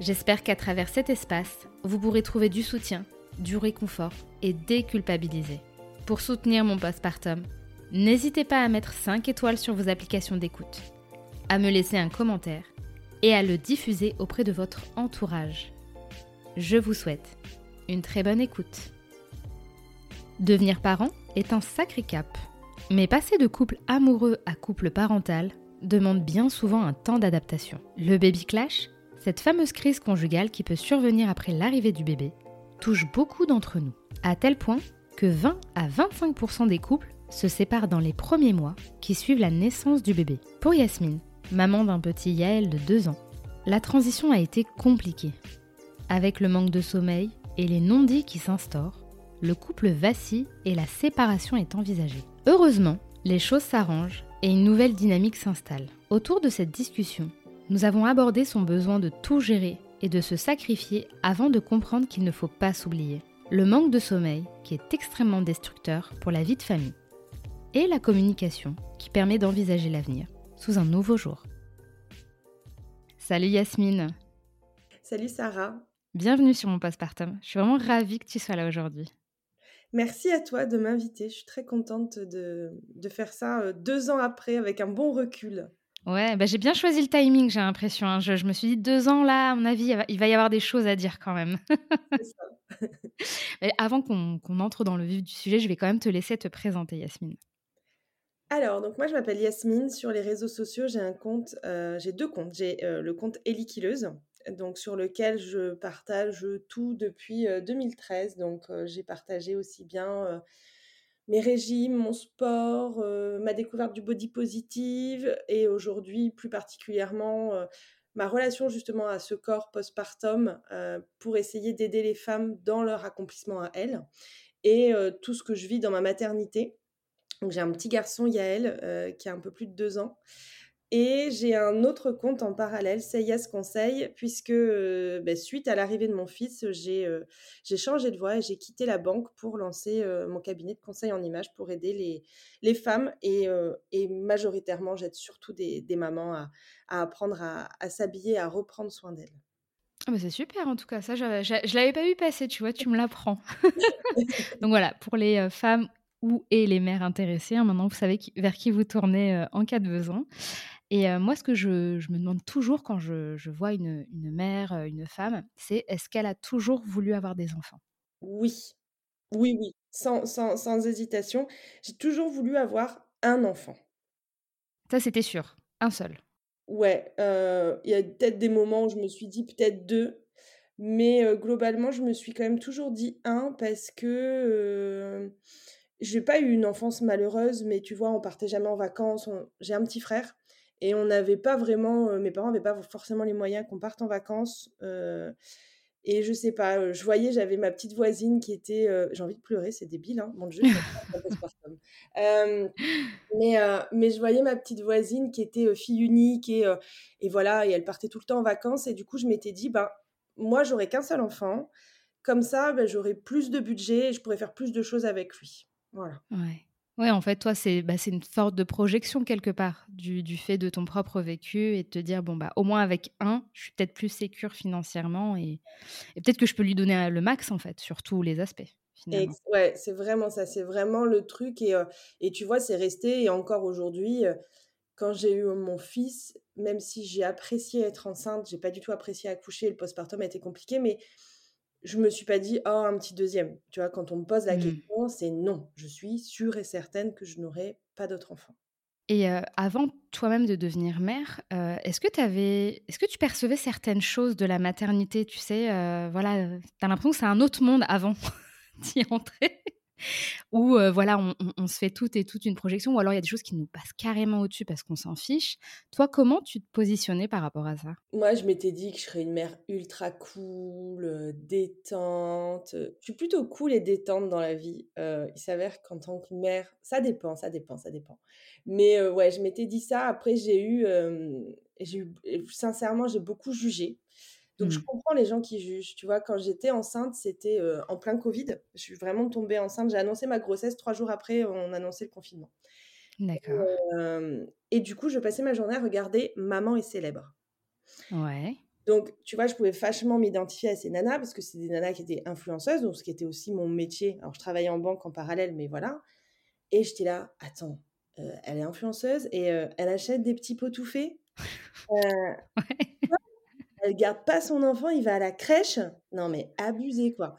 J'espère qu'à travers cet espace, vous pourrez trouver du soutien, du réconfort et déculpabiliser. Pour soutenir mon postpartum, n'hésitez pas à mettre 5 étoiles sur vos applications d'écoute, à me laisser un commentaire et à le diffuser auprès de votre entourage. Je vous souhaite une très bonne écoute. Devenir parent est un sacré cap, mais passer de couple amoureux à couple parental demande bien souvent un temps d'adaptation. Le baby clash cette fameuse crise conjugale qui peut survenir après l'arrivée du bébé touche beaucoup d'entre nous, à tel point que 20 à 25% des couples se séparent dans les premiers mois qui suivent la naissance du bébé. Pour Yasmine, maman d'un petit Yael de 2 ans, la transition a été compliquée. Avec le manque de sommeil et les non-dits qui s'instaurent, le couple vacille et la séparation est envisagée. Heureusement, les choses s'arrangent et une nouvelle dynamique s'installe. Autour de cette discussion, nous avons abordé son besoin de tout gérer et de se sacrifier avant de comprendre qu'il ne faut pas s'oublier. Le manque de sommeil, qui est extrêmement destructeur pour la vie de famille. Et la communication, qui permet d'envisager l'avenir sous un nouveau jour. Salut Yasmine. Salut Sarah. Bienvenue sur mon postpartum. Je suis vraiment ravie que tu sois là aujourd'hui. Merci à toi de m'inviter. Je suis très contente de, de faire ça euh, deux ans après avec un bon recul. Ouais, bah j'ai bien choisi le timing, j'ai l'impression. Hein. Je, me suis dit deux ans là, à mon avis, il va y avoir des choses à dire quand même. ça. avant qu'on entre dans le vif du sujet, je vais quand même te laisser te présenter, Yasmine. Alors, donc moi je m'appelle Yasmine. Sur les réseaux sociaux, j'ai un compte, euh, j'ai deux comptes. J'ai euh, le compte Eliquileuse, donc sur lequel je partage tout depuis 2013. Euh, donc j'ai partagé aussi bien mes régimes, mon sport, euh, ma découverte du body positive et aujourd'hui plus particulièrement euh, ma relation justement à ce corps postpartum euh, pour essayer d'aider les femmes dans leur accomplissement à elles et tout ce que je vis dans ma maternité. J'ai un petit garçon Yael qui a un peu plus de deux ans et j'ai un autre compte en parallèle, Seyas Conseil, puisque euh, ben, suite à l'arrivée de mon fils, j'ai euh, changé de voie et j'ai quitté la banque pour lancer euh, mon cabinet de conseil en images pour aider les, les femmes. Et, et majoritairement, j'aide surtout des, des, mamans à, à apprendre à, à s'habiller, à reprendre soin d'elles. Ah bah c'est super en tout cas, ça je, je, l'avais pas vu passer, tu vois, tu me l'apprends. Donc voilà, pour les femmes ou et les mères intéressées, hein, maintenant vous savez vers qui vous tournez en cas de besoin. Et moi, ce que je, me demande toujours quand je, vois une, mère, une femme, c'est est-ce qu'elle a toujours voulu avoir des enfants? Oui, oui, oui, sans, sans, hésitation. J'ai toujours voulu avoir un enfant. Ça, c'était sûr, un seul. Ouais, il y a peut-être des moments où je me suis dit peut-être deux, mais globalement, je me suis quand même toujours dit un parce que je n'ai pas eu une enfance malheureuse, mais tu vois, on partait jamais en vacances. J'ai un petit frère et on n'avait pas vraiment, euh, mes parents n'avaient pas forcément les moyens qu'on parte en vacances. Euh, et je sais pas, euh, je voyais, j'avais ma petite voisine qui était, j'ai envie de pleurer, c'est débile, hein, mon Dieu. mais, mais je voyais ma petite voisine qui était fille unique et, et voilà, et elle partait tout le temps en vacances. Et du coup, je m'étais dit, ben, moi, j'aurais qu'un seul enfant. Comme ça, ben, j'aurais plus de budget et je pourrais faire plus de choses avec lui. Voilà. Ouais. Ouais, en fait, toi, c'est bah, une sorte de projection quelque part du, du, fait de ton propre vécu et de te dire, bon, bah, au moins avec un, je suis peut-être plus sécure financièrement et, et peut-être que je peux lui donner le max, en fait, sur tous les aspects. Finalement. ouais, c'est vraiment ça, c'est vraiment le truc. Et, euh, et tu vois, c'est resté, et encore aujourd'hui, euh, quand j'ai eu mon fils, même si j'ai apprécié être enceinte, j'ai pas du tout apprécié accoucher, le postpartum a été compliqué, mais je me suis pas dit: «Oh, un petit deuxième». Tu vois? Quand on me pose la Mmh. question, c'est non. Je suis sûre et certaine que je n'aurai pas d'autres enfants. Et heu, avant toi-même de devenir mère, heu, est-ce que tu avais est-ce que tu percevais certaines choses de la maternité? Tu sais, heu, voilà, heu, tu as l'impression que c'est un autre monde avant d'y entrer? Ou heu, voilà, on se fait toutes et toutes une projection ou alors il y a des choses qui nous passent carrément au-dessus parce qu'on s'en fiche. Toi, comment tu te positionnais par rapport à ça? Moi, je m'étais dit que je serais une mère ultra cool, heu, détente, heu, je suis plutôt cool et détente dans la vie. Il s'avère qu'en tant que mère ça dépend, ça dépend, ça dépend. Mais ouais, je m'étais dit ça. Après j'ai eu, j'ai eu sincèrement, j'ai beaucoup jugé. Donc je Mmh. comprends les gens qui jugent. Tu vois? Quand j'étais enceinte, c'était, heu, en plein covid. Je suis vraiment tombée enceinte. J'ai annoncé ma grossesse, 3 jours après, on annonçait le confinement. D'accord. Et du coup, je passais ma journée à regarder Maman est célèbre. Ouais. Donc, tu vois, je pouvais vachement m'identifier à ces nanas parce que c'est des nanas qui étaient influenceuses, donc ce qui était aussi mon métier. Alors, je travaillais en banque en parallèle, mais voilà. Et j'étais là: «Attends, heu, elle est influenceuse et heu, elle achète des petits pots tout faits? Ouais. Elle garde pas son enfant, il va à la crèche? Non mais abusé, quoi».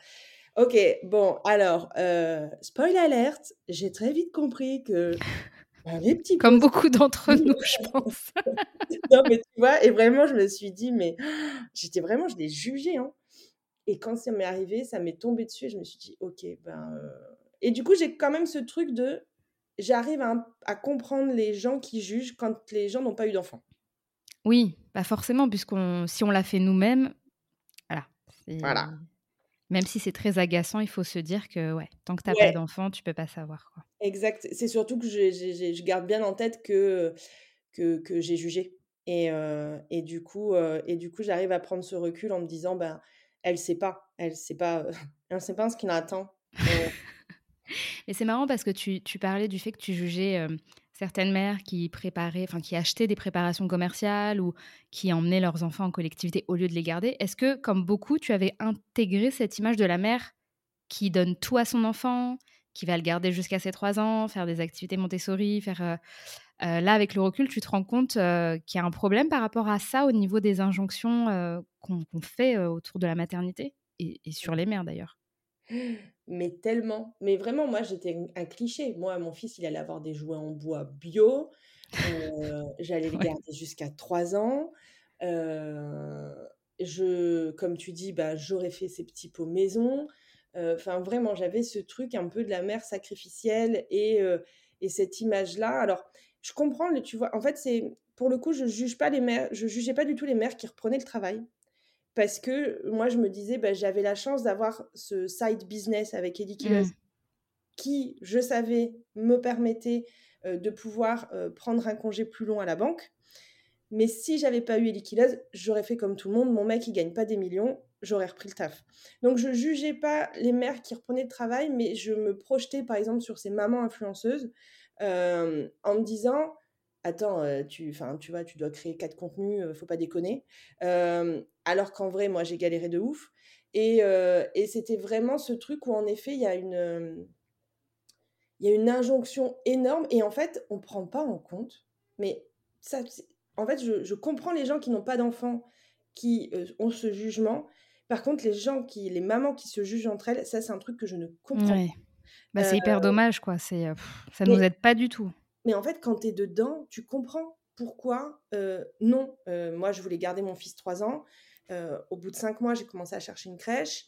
OK, bon, alors, heu, spoil alert, j'ai très vite compris que, bah, les petits Comme beaucoup d'entre nous, je pense. non, mais tu vois? Et vraiment, je me suis dit: «Mais» j'étais vraiment je l'ai jugé, hein. Et quand ça m'est arrivé, ça m'est tombé dessus et je me suis dit: «OK, ben, heu» et du coup, j'ai quand même ce truc de j'arrive à à comprendre les gens qui jugent quand les gens n'ont pas eu d'enfant. Oui, bah, forcément puisqu'on si on l'a fait nous-mêmes, voilà, Voilà. même si c'est très agaçant, il faut se dire que, ouais, tant que tu as pas d'enfant, tu peux pas savoir, quoi. Exact. C'est surtout que j'ai j'ai je garde bien en tête que, que que j'ai jugé et heu et du coup, heu et du coup, j'arrive à prendre ce recul en me disant: «Ben, elle sait pas, elle sait pas, elle sait pas ce qui l'attend». Heu Et c'est marrant parce que tu tu parlais du fait que tu jugeais, certaines mères qui préparaient enfin, qui achetaient des préparations commerciales ou qui emmenaient leurs enfants en collectivité au lieu de les garder. Est-ce que, comme beaucoup, tu avais intégré cette image de la mère qui donne tout à son enfant, qui va le garder jusqu'à ses 3 ans, faire des activités Montessori, faire, heu heu, là, avec le recul, tu te rends compte, heu, qu'il y a un problème par rapport à ça, au niveau des injonctions, qu'on fait, autour de la maternité et sur les mères, d'ailleurs? Mais tellement, mais vraiment, moi, j'étais un cliché. Moi, mon fils, il allait avoir des jouets en bois bio, heu, j'allais le Ouais. garder jusqu'à 3 ans. Heu, je comme tu dis, bah, j'aurais fait ses petits pots maison. Heu, enfin, vraiment, j'avais ce truc un peu de la mère sacrificielle et et cette image-là. Alors, je comprends le tu vois? En fait, c'est pour le coup, je juge pas les mères je jugeais pas du tout les mères qui reprenaient le travail. Parce que moi, je me disais, bah, j'avais la chance d'avoir ce side business avec Keeleus Mmh. qui, je savais, me permettait, heu, de pouvoir, heu, prendre un congé plus long à la banque. Mais si j'avais pas eu Elie Keeleus, j'aurais fait comme tout le monde. Mon mec, il gagne pas des millions, j'aurais repris le taf. Donc je jugeais pas les mères qui reprenaient le travail, mais je me projetais, par exemple, sur ces mamans influenceuses, hem, en me disant: «Attends, heu, tu enfin, tu vois, tu dois créer 4 contenus, heu, faut pas déconner». Hem, alors qu'en vrai, moi, j'ai galéré de ouf et c'était vraiment ce truc où, en effet, il y a une, il y a une injonction énorme et en fait, on prend pas en compte, mais ça, en fait, je je comprends les gens qui n'ont pas d'enfants, qui, ont ce jugement. Par contre, les gens qui les mamans qui se jugent entre elles, ça, c'est un truc que je ne comprends Ouais. Bah, pas. Heu, c'est hyper dommage, quoi. C'est, ça nous mais aide pas du tout. Mais en fait, quand tu es dedans, tu comprends pourquoi, heu, non, heu, moi, je voulais garder mon fils 3 ans. Heu, au bout de 5 mois, j'ai commencé à chercher une crèche.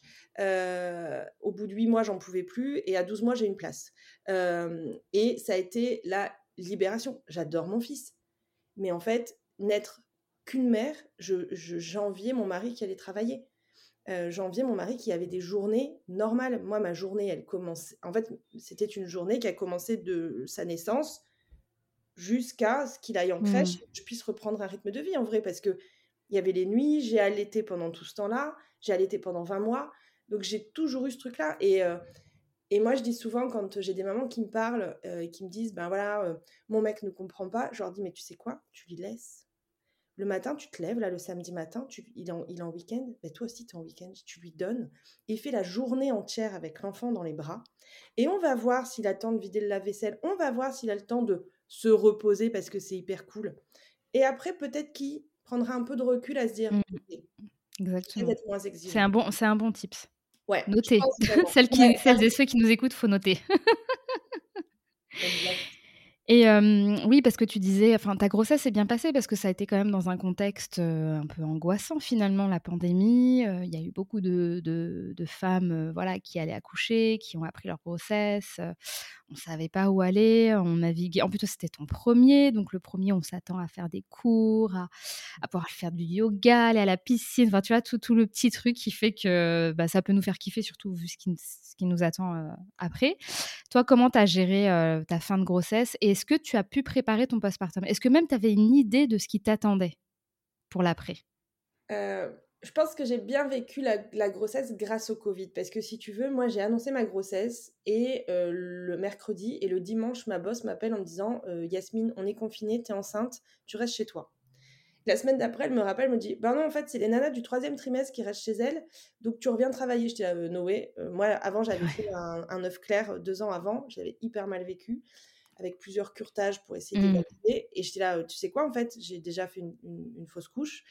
Au bout de 8 mois, j'en pouvais plus et à 12 mois, j'ai une place. Et ça a été la libération. J'adore mon fils, mais en fait, n'être qu'une mère, je je j'enviais mon mari qui allait travailler. J'enviais mon mari qui avait des journées normales. Moi, ma journée, elle commence en fait, c'était une journée qui a commencé de sa naissance jusqu'à ce qu'il aille en crèche Mmh. que je puisse reprendre un rythme de vie en vrai. Parce qu'il y avait les nuits, j'ai allaité pendant tout ce temps-là, j'ai allaité pendant 20 mois, donc j'ai toujours eu ce truc-là et heu et moi je dis souvent quand j'ai des mamans qui me parlent, heu et qui me disent: «Ben voilà, heu, mon mec ne comprend pas», je leur dis: «Mais tu sais quoi? Tu lui laisses. Le matin, tu te lèves là, le samedi matin, tu il est en il est en week-end, beh, toi aussi tu es en week-end, tu lui donnes. Il fait la journée entière avec l'enfant dans les bras et on va voir s'il a le temps de vider le lave-vaisselle, on va voir s'il a le temps de se reposer parce que c'est hyper cool et après peut-être qu'il prendra un peu de recul à se dire: Mmh. «OK, je vais Exactement. C'est un exigeant». bon c'est un bon tips. Ouais. Notez. celles, qui, celles et ceux qui nous écoutent, faut noter. Et oui, parce que tu disais, enfin, ta grossesse s'est bien passée parce que ça a été quand même dans un contexte un peu angoissant finalement, la pandémie. Il y a eu beaucoup de, de, femmes, voilà, qui allaient accoucher, qui ont appris leur grossesse. on ne savait pas où aller, on naviguait. En plus, c'était ton premier, donc le premier, on s'attend à faire des cours, à, à, pouvoir faire du yoga, aller à la piscine. Enfin, tu vois, tout, tout le petit truc qui fait que bah, ça peut nous faire kiffer, surtout vu ce qui, ce qui nous attend après. Toi, comment tu as géré ta fin de grossesse et est-ce que tu as pu préparer ton postpartum? Est-ce que même tu avais une idée de ce qui t'attendait pour l'après? Euh, Je pense que j'ai bien vécu la, grossesse grâce au Covid. Parce que si tu veux, moi j'ai annoncé ma grossesse et euh, le mercredi et le dimanche, ma boss m'appelle en me disant euh, Yasmine, on est confiné, es enceinte, tu restes chez toi. La semaine d'après, elle me rappelle, me dit Ben non, en fait, c'est les nanas du troisième trimestre qui restent chez elles, donc tu reviens travailler. J'étais à Noé. moi, avant, j'avais fait un, un œuf clair deux ans avant, j'avais hyper mal vécu avec plusieurs curtages pour essayer mmh. d'évaluer. Et j'étais là, tu sais quoi, en fait, j'ai déjà fait une, fausse couche.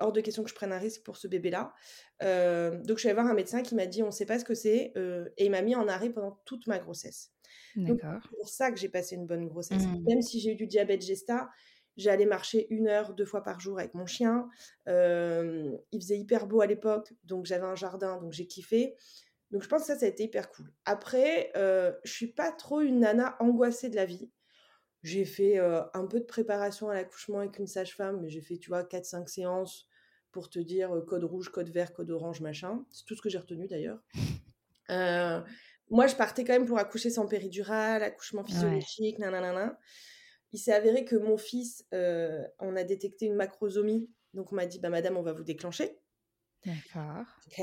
Hors de question que je prenne un risque pour ce bébé-là. Euh, donc, je suis allée voir un médecin qui m'a dit, on ne sait pas ce que c'est. Euh, et il m'a mis en arrêt pendant toute ma grossesse. C'est pour ça que j'ai passé une bonne grossesse. Mmh. Même si j'ai eu du diabète gesta, j'allais marcher une heure, deux fois par jour avec mon chien. Euh, il faisait hyper beau à l'époque, donc j'avais un jardin, donc j'ai kiffé. Donc je pense que ça, ça a été hyper cool. Après, euh, je suis pas trop une nana angoissée de la vie. J'ai fait euh, un peu de préparation à l'accouchement avec une sage-femme, mais j'ai fait, tu vois, 4-5 séances pour te dire euh, code rouge, code vert, code orange, machin. C'est tout ce que j'ai retenu d'ailleurs. Euh, moi, je partais quand même pour accoucher sans péridurale, accouchement physiologique, nanana. Il s'est avéré que mon fils, on a détecté une macrosomie. Donc on m'a dit, bah madame, on va vous déclencher. D'accord. Ok.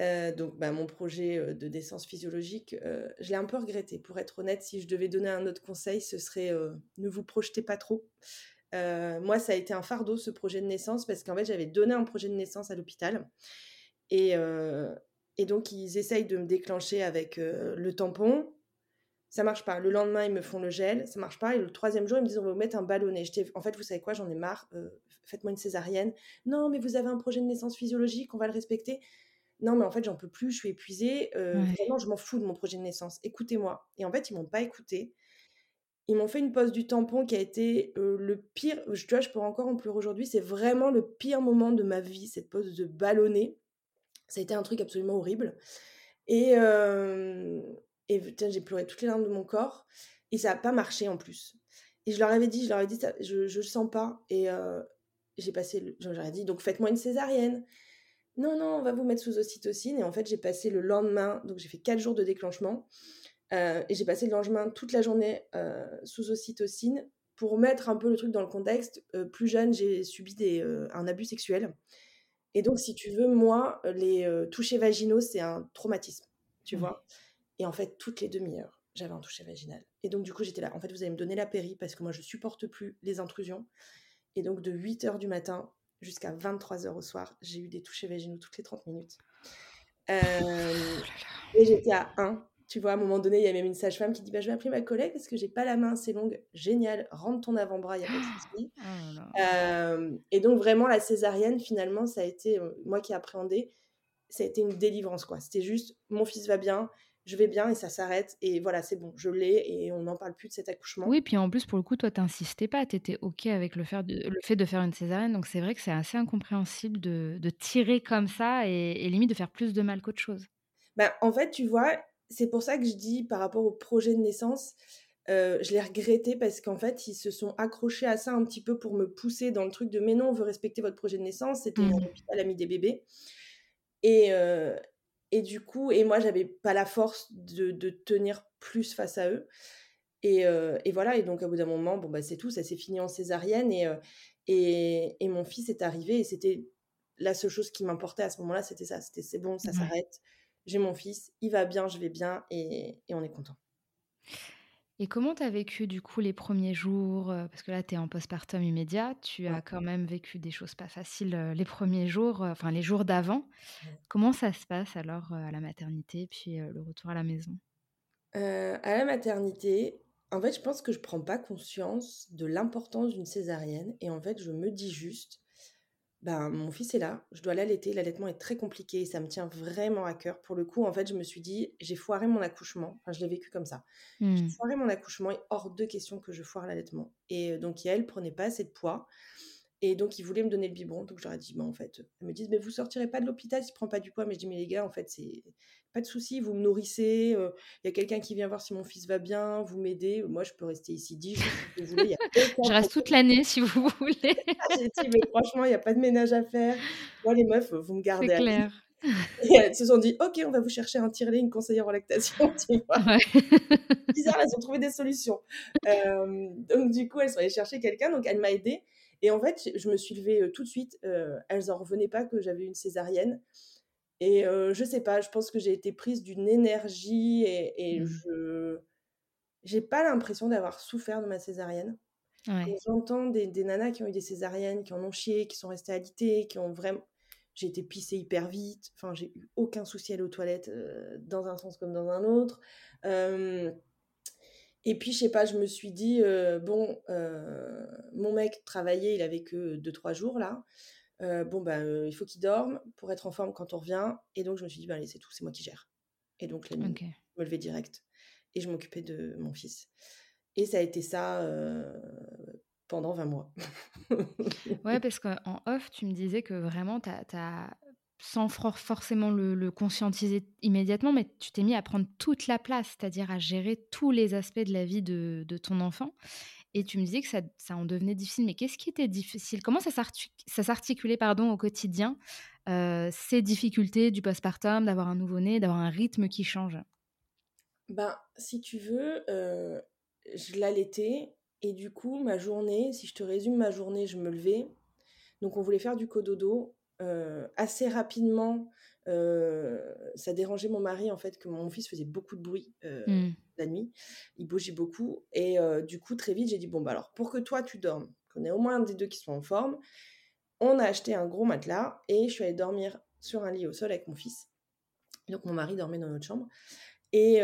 Euh, donc, bah, mon projet euh, de naissance physiologique, euh, je l'ai un peu regretté. Pour être honnête, si je devais donner un autre conseil, ce serait ne vous projetez pas trop. moi, ça a été un fardeau, ce projet de naissance, parce qu'en fait, j'avais donné un projet de naissance à l'hôpital. Et, et, donc, ils essayent de me déclencher avec le tampon. Ça marche pas. Le lendemain, ils me font le gel. Ça marche pas. Et le troisième jour, ils me disent on va vous mettre un ballonnet. En fait, vous savez quoi? J'en ai marre. Faites-moi une césarienne. Non, mais vous avez un projet de naissance physiologique. On va le respecter non, mais en fait, j'en peux plus, je suis épuisée. Euh, Vraiment, je m'en fous de mon projet de naissance. Écoutez-moi. Et en fait, ils m'ont pas écouté. Ils m'ont fait une pause du tampon qui a été le pire. Je, tu vois, je peux encore en pleurer aujourd'hui. C'est vraiment le pire moment de ma vie, cette pause de ballonner. Ça a été un truc absolument horrible. Et, et j'ai pleuré toutes les larmes de mon corps. Et ça n'a pas marché en plus. Et je leur avais dit, je leur avais dit, je ne le sens pas. Et j'ai passé, j'aurais dit, donc faites-moi une césarienne non, non, on va vous mettre sous ocytocine. Et en fait, j'ai passé le lendemain, donc j'ai fait quatre jours de déclenchement, euh, et j'ai passé le lendemain toute la journée euh, sous ocytocine pour mettre un peu le truc dans le contexte. Euh, plus jeune, j'ai subi des, un abus sexuel. Et donc, si tu veux, moi, les touchés vaginaux, c'est un traumatisme, tu vois. Et en fait, toutes les demi-heures, j'avais un toucher vaginal. Et donc, du coup, j'étais là. En fait, vous allez me donner la péri parce que moi, je supporte plus les intrusions. Et donc, de 8 heures du matin jusqu'à 23h au soir. J'ai eu des touchés vaginaux toutes les 30 minutes. Euh, et j'étais à 1. Tu vois, à un moment donné, il y a même une sage-femme qui dit bah, Je vais appeler ma collègue parce que j'ai pas la main assez longue. Génial, rentre ton avant-bras, il n'y a pas de souci. Oh euh, et donc, vraiment, la césarienne, finalement, ça a été, euh, moi qui ai appréhendé, ça a été une délivrance. quoi. C'était juste Mon fils va bien, je vais bien et ça s'arrête. Et voilà, c'est bon, je l'ai et on n'en parle plus de cet accouchement. Oui, puis en plus, pour le coup, toi, t'insistais pas, tu étais OK avec le, faire le fait de faire une césarienne. Donc c'est vrai que c'est assez incompréhensible de, de, tirer comme ça et, limite de faire plus de mal qu'autre chose. Bah, en fait, tu vois, c'est pour ça que je dis par rapport au projet de naissance, euh, je l'ai regretté parce qu'en fait, ils se sont accrochés à ça un petit peu pour me pousser dans le truc de mais non, on veut respecter votre projet de naissance. C'était mmh. l'hôpital ami des bébés. Et, euh, et du coup, et moi, j'avais pas la force de, de, tenir plus face à eux. Et, euh, et, voilà, et donc, à bout d'un moment, bon, bah, c'est tout, ça s'est fini en césarienne. Et, euh, et, et, mon fils est arrivé, et c'était la seule chose qui m'importait à ce moment-là, c'était ça. C'était c'est bon, ça s'arrête. J'ai mon fils, il va bien, je vais bien, et, et on est content. Et comment tu as vécu du coup les premiers jours Parce que là, tu es en postpartum immédiat, tu as quand même vécu des choses pas faciles les premiers jours, enfin les jours d'avant. Comment ça se passe alors à la maternité, puis le retour à la maison? À la maternité, en fait, je pense que je prends pas conscience de l'importance d'une césarienne. Et en fait, je me dis juste, ben, mon fils est là, je dois l'allaiter, l'allaitement est très compliqué, ça me tient vraiment à cœur. Pour le coup, en fait, je me suis dit, j'ai foiré mon accouchement, enfin, je l'ai vécu comme ça. J'ai Mmh. foiré mon accouchement, et hors de question que je foire l'allaitement. Et euh, donc, Yael prenait pas assez de poids, et donc ils voulaient me donner le biberon, donc je leur ai dit, bah, en fait, elles me disent, mais vous sortirez pas de l'hôpital s'il prend pas du poids. Mais je dis, mais les gars, en fait, c'est pas de souci, vous me nourrissez, euh, il y a quelqu'un qui vient voir si mon fils va bien, vous m'aidez, moi je peux rester ici 10 jours si vous voulez, y a Je reste toute l'année si vous voulez. J'ai dit, mais franchement, il n'y a pas de ménage à faire. Moi, les meufs, vous me C'est gardez à vie. clair. Et elles se sont dit, ok, on va vous chercher un tirelet, une conseillère en lactation, tu vois. Ouais. Bizarre, elles ont trouvé des solutions. Euh, donc, du coup, elles sont allées chercher quelqu'un, donc elle m'a aidée. Et en fait, je me suis levée euh, tout de suite. euh, elles en revenaient pas que j'avais une césarienne. Et euh, je sais pas, je pense que j'ai été prise d'une énergie et, et Mmh. je j'ai pas l'impression d'avoir souffert de ma césarienne. Ouais. j'entends des, des nanas qui ont eu des césariennes, qui en ont chié, qui sont restées alitées, qui ont vraiment. J'ai été pissée hyper vite. Enfin, j'ai eu aucun souci à aller aux toilettes euh, dans un sens comme dans un autre. Euh, et puis, je sais pas, je me suis dit, euh, bon, euh, mon mec travaillait, il avait que 2-3 jours là. Euh, bon, ben, il faut qu'il dorme pour être en forme quand on revient. Et donc, je me suis dit, ben, allez, c'est tout, c'est moi qui gère. Et donc, la nuit, je me levais direct. Et je m'occupais de mon fils. Et ça a été ça pendant 20 mois. Ouais, parce qu'en off, tu me disais que vraiment, t'as, t'as- sans for- forcément le, conscientiser immédiatement, mais tu t'es mis à prendre toute la place, c'est-à-dire à gérer tous les aspects de la vie de, ton enfant. Et tu me disais que ça, en devenait difficile. Mais qu'est-ce qui était difficile? Comment ça s'artic- ça s'articulait au quotidien, euh, ces difficultés du postpartum, d'avoir un nouveau-né, d'avoir un rythme qui change? Ben, si tu veux, euh, je l'allaitais. Et du coup, ma journée, si je te résume ma journée, je me levais. Donc, on voulait faire du cododo. Euh, assez rapidement, euh, ça dérangeait mon mari, en fait, que mon fils faisait beaucoup de bruit euh, Hmm. la nuit. Il bougeait beaucoup. Et du coup, très vite, j'ai dit, bon, bah alors, pour que toi, tu dormes, qu'on ait au moins un des deux qui soit en forme, on a acheté un gros matelas et je suis allée dormir sur un lit au sol avec mon fils. Donc, mon mari dormait dans notre chambre. Et,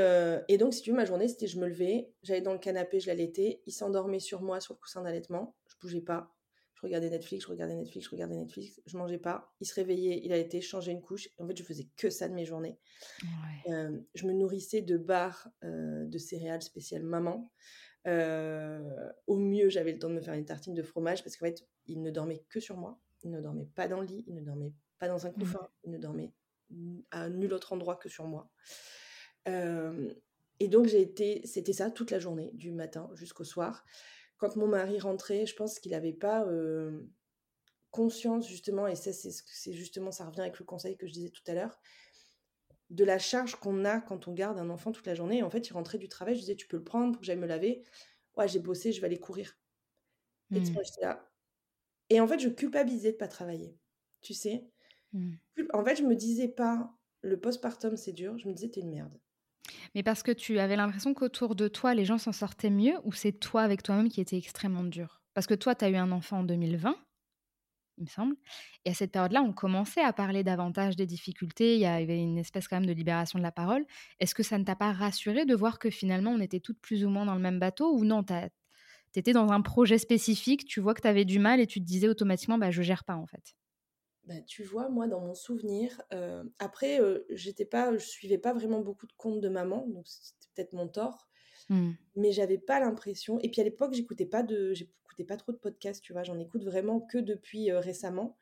et donc, si tu veux, ma journée, c'était je me levais, j'allais dans le canapé, je l'allaitais, il s'endormait sur moi, sur le coussin d'allaitement, je bougeais pas, je regardais Netflix, je regardais Netflix, je regardais Netflix, je mangeais pas, il se réveillait, il allaitait, je changeais une couche, en fait, je faisais que ça de mes journées. Ouais. Euh, je me nourrissais de barres euh, de céréales spéciales maman. Euh, au mieux, j'avais le temps de me faire une tartine de fromage parce qu'en fait, il ne dormait que sur moi. Il ne dormait pas dans le lit, il ne dormait pas dans un couffin, il ne dormait à nul autre endroit que sur moi. Et donc, j'ai été, c'était ça toute la journée, du matin jusqu'au soir. Quand mon mari rentrait, je pense qu'il n'avait pas euh, conscience, justement, et ça, c'est, justement, ça revient avec le conseil que je disais tout à l'heure, de la charge qu'on a quand on garde un enfant toute la journée. Et en fait, il rentrait du travail, je disais, tu peux le prendre pour que j'aille me laver. Ouais, j'ai bossé, je vais aller courir. Et tu vois, j'étais là. Et en fait, je culpabilisais de pas travailler. Tu sais. Cul- En fait, je me disais pas, le postpartum, c'est dur. Je me disais, t'es une merde. Mais parce que tu avais l'impression qu'autour de toi, les gens s'en sortaient mieux ou c'est toi avec toi-même qui était extrêmement dur Parce que toi, tu as eu un enfant en 2020, il me semble. Et à cette période-là, on commençait à parler davantage des difficultés. Il y avait une espèce quand même de libération de la parole. Est-ce que ça ne t'a pas rassuré de voir que finalement, on était toutes plus ou moins dans le même bateau ou non Tu étais dans un projet spécifique, tu vois que tu avais du mal et tu te disais automatiquement, bah, je gère pas en fait? Bah, tu vois, moi, dans mon souvenir, euh, après, euh, j'étais pas, je suivais pas vraiment beaucoup de comptes de maman, donc c'était peut-être mon tort, Hmm. mais j'avais pas l'impression. Et puis à l'époque, j'écoutais pas de, j'écoutais pas trop de podcasts, tu vois, j'en écoute vraiment que depuis euh, récemment.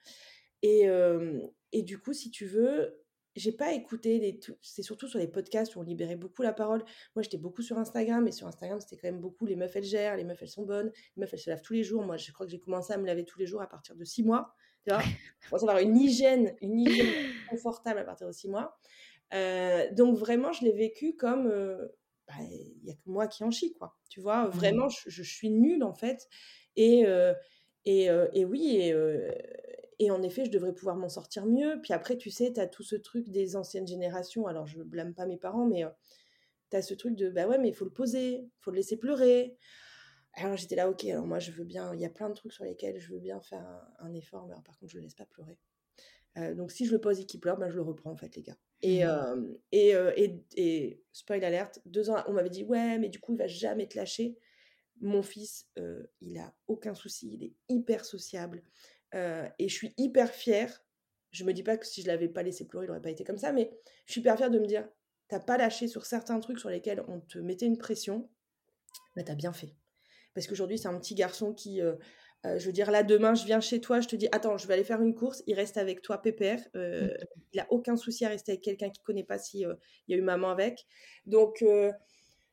Et, euh, et du coup, si tu veux, j'ai pas écouté les, c'est surtout sur les podcasts où on libérait beaucoup la parole. Moi, j'étais beaucoup sur Instagram, et sur Instagram, c'était quand même beaucoup les meufs elles gèrent, les meufs elles sont bonnes, les meufs elles se lavent tous les jours. Moi, je crois que j'ai commencé à me laver tous les jours à partir de six mois. Tu vois, pour avoir une hygiène, une hygiène confortable à partir de six mois. Euh, donc vraiment, je l'ai vécu comme euh, bah, il y a que moi qui en chie, quoi. Tu vois, vraiment, je, je suis nulle en fait. Et, euh, et, euh, et oui, et, euh, et en effet, je devrais pouvoir m'en sortir mieux. Puis après, tu sais, tu as tout ce truc des anciennes générations. Alors, je blâme pas mes parents, mais tu as ce truc de bah ouais, mais il faut le poser, il faut le laisser pleurer. Alors j'étais là, ok, alors moi je veux bien, il y a plein de trucs sur lesquels je veux bien faire un, un effort, mais alors, par contre je le laisse pas pleurer. Euh, donc si je le pose et qu'il pleure, ben, je le reprends en fait les gars. Et, Mhm. euh, et, euh, et, et spoil alerte, deux ans, on m'avait dit ouais, mais du coup il va jamais te lâcher. Mon fils, il a aucun souci, il est hyper sociable. et je suis hyper fière. Je me dis pas que si je l'avais pas laissé pleurer, il n'aurait pas été comme ça, mais je suis hyper fière de me dire, t'as pas lâché sur certains trucs sur lesquels on te mettait une pression, bah t'as bien fait. Parce qu'aujourd'hui, c'est un petit garçon qui, je veux dire, là, demain, je viens chez toi, je te dis, attends, je vais aller faire une course, il reste avec toi, pépère. Mmh. Il a aucun souci à rester avec quelqu'un qui connaît pas s'il il y a eu maman avec. Donc,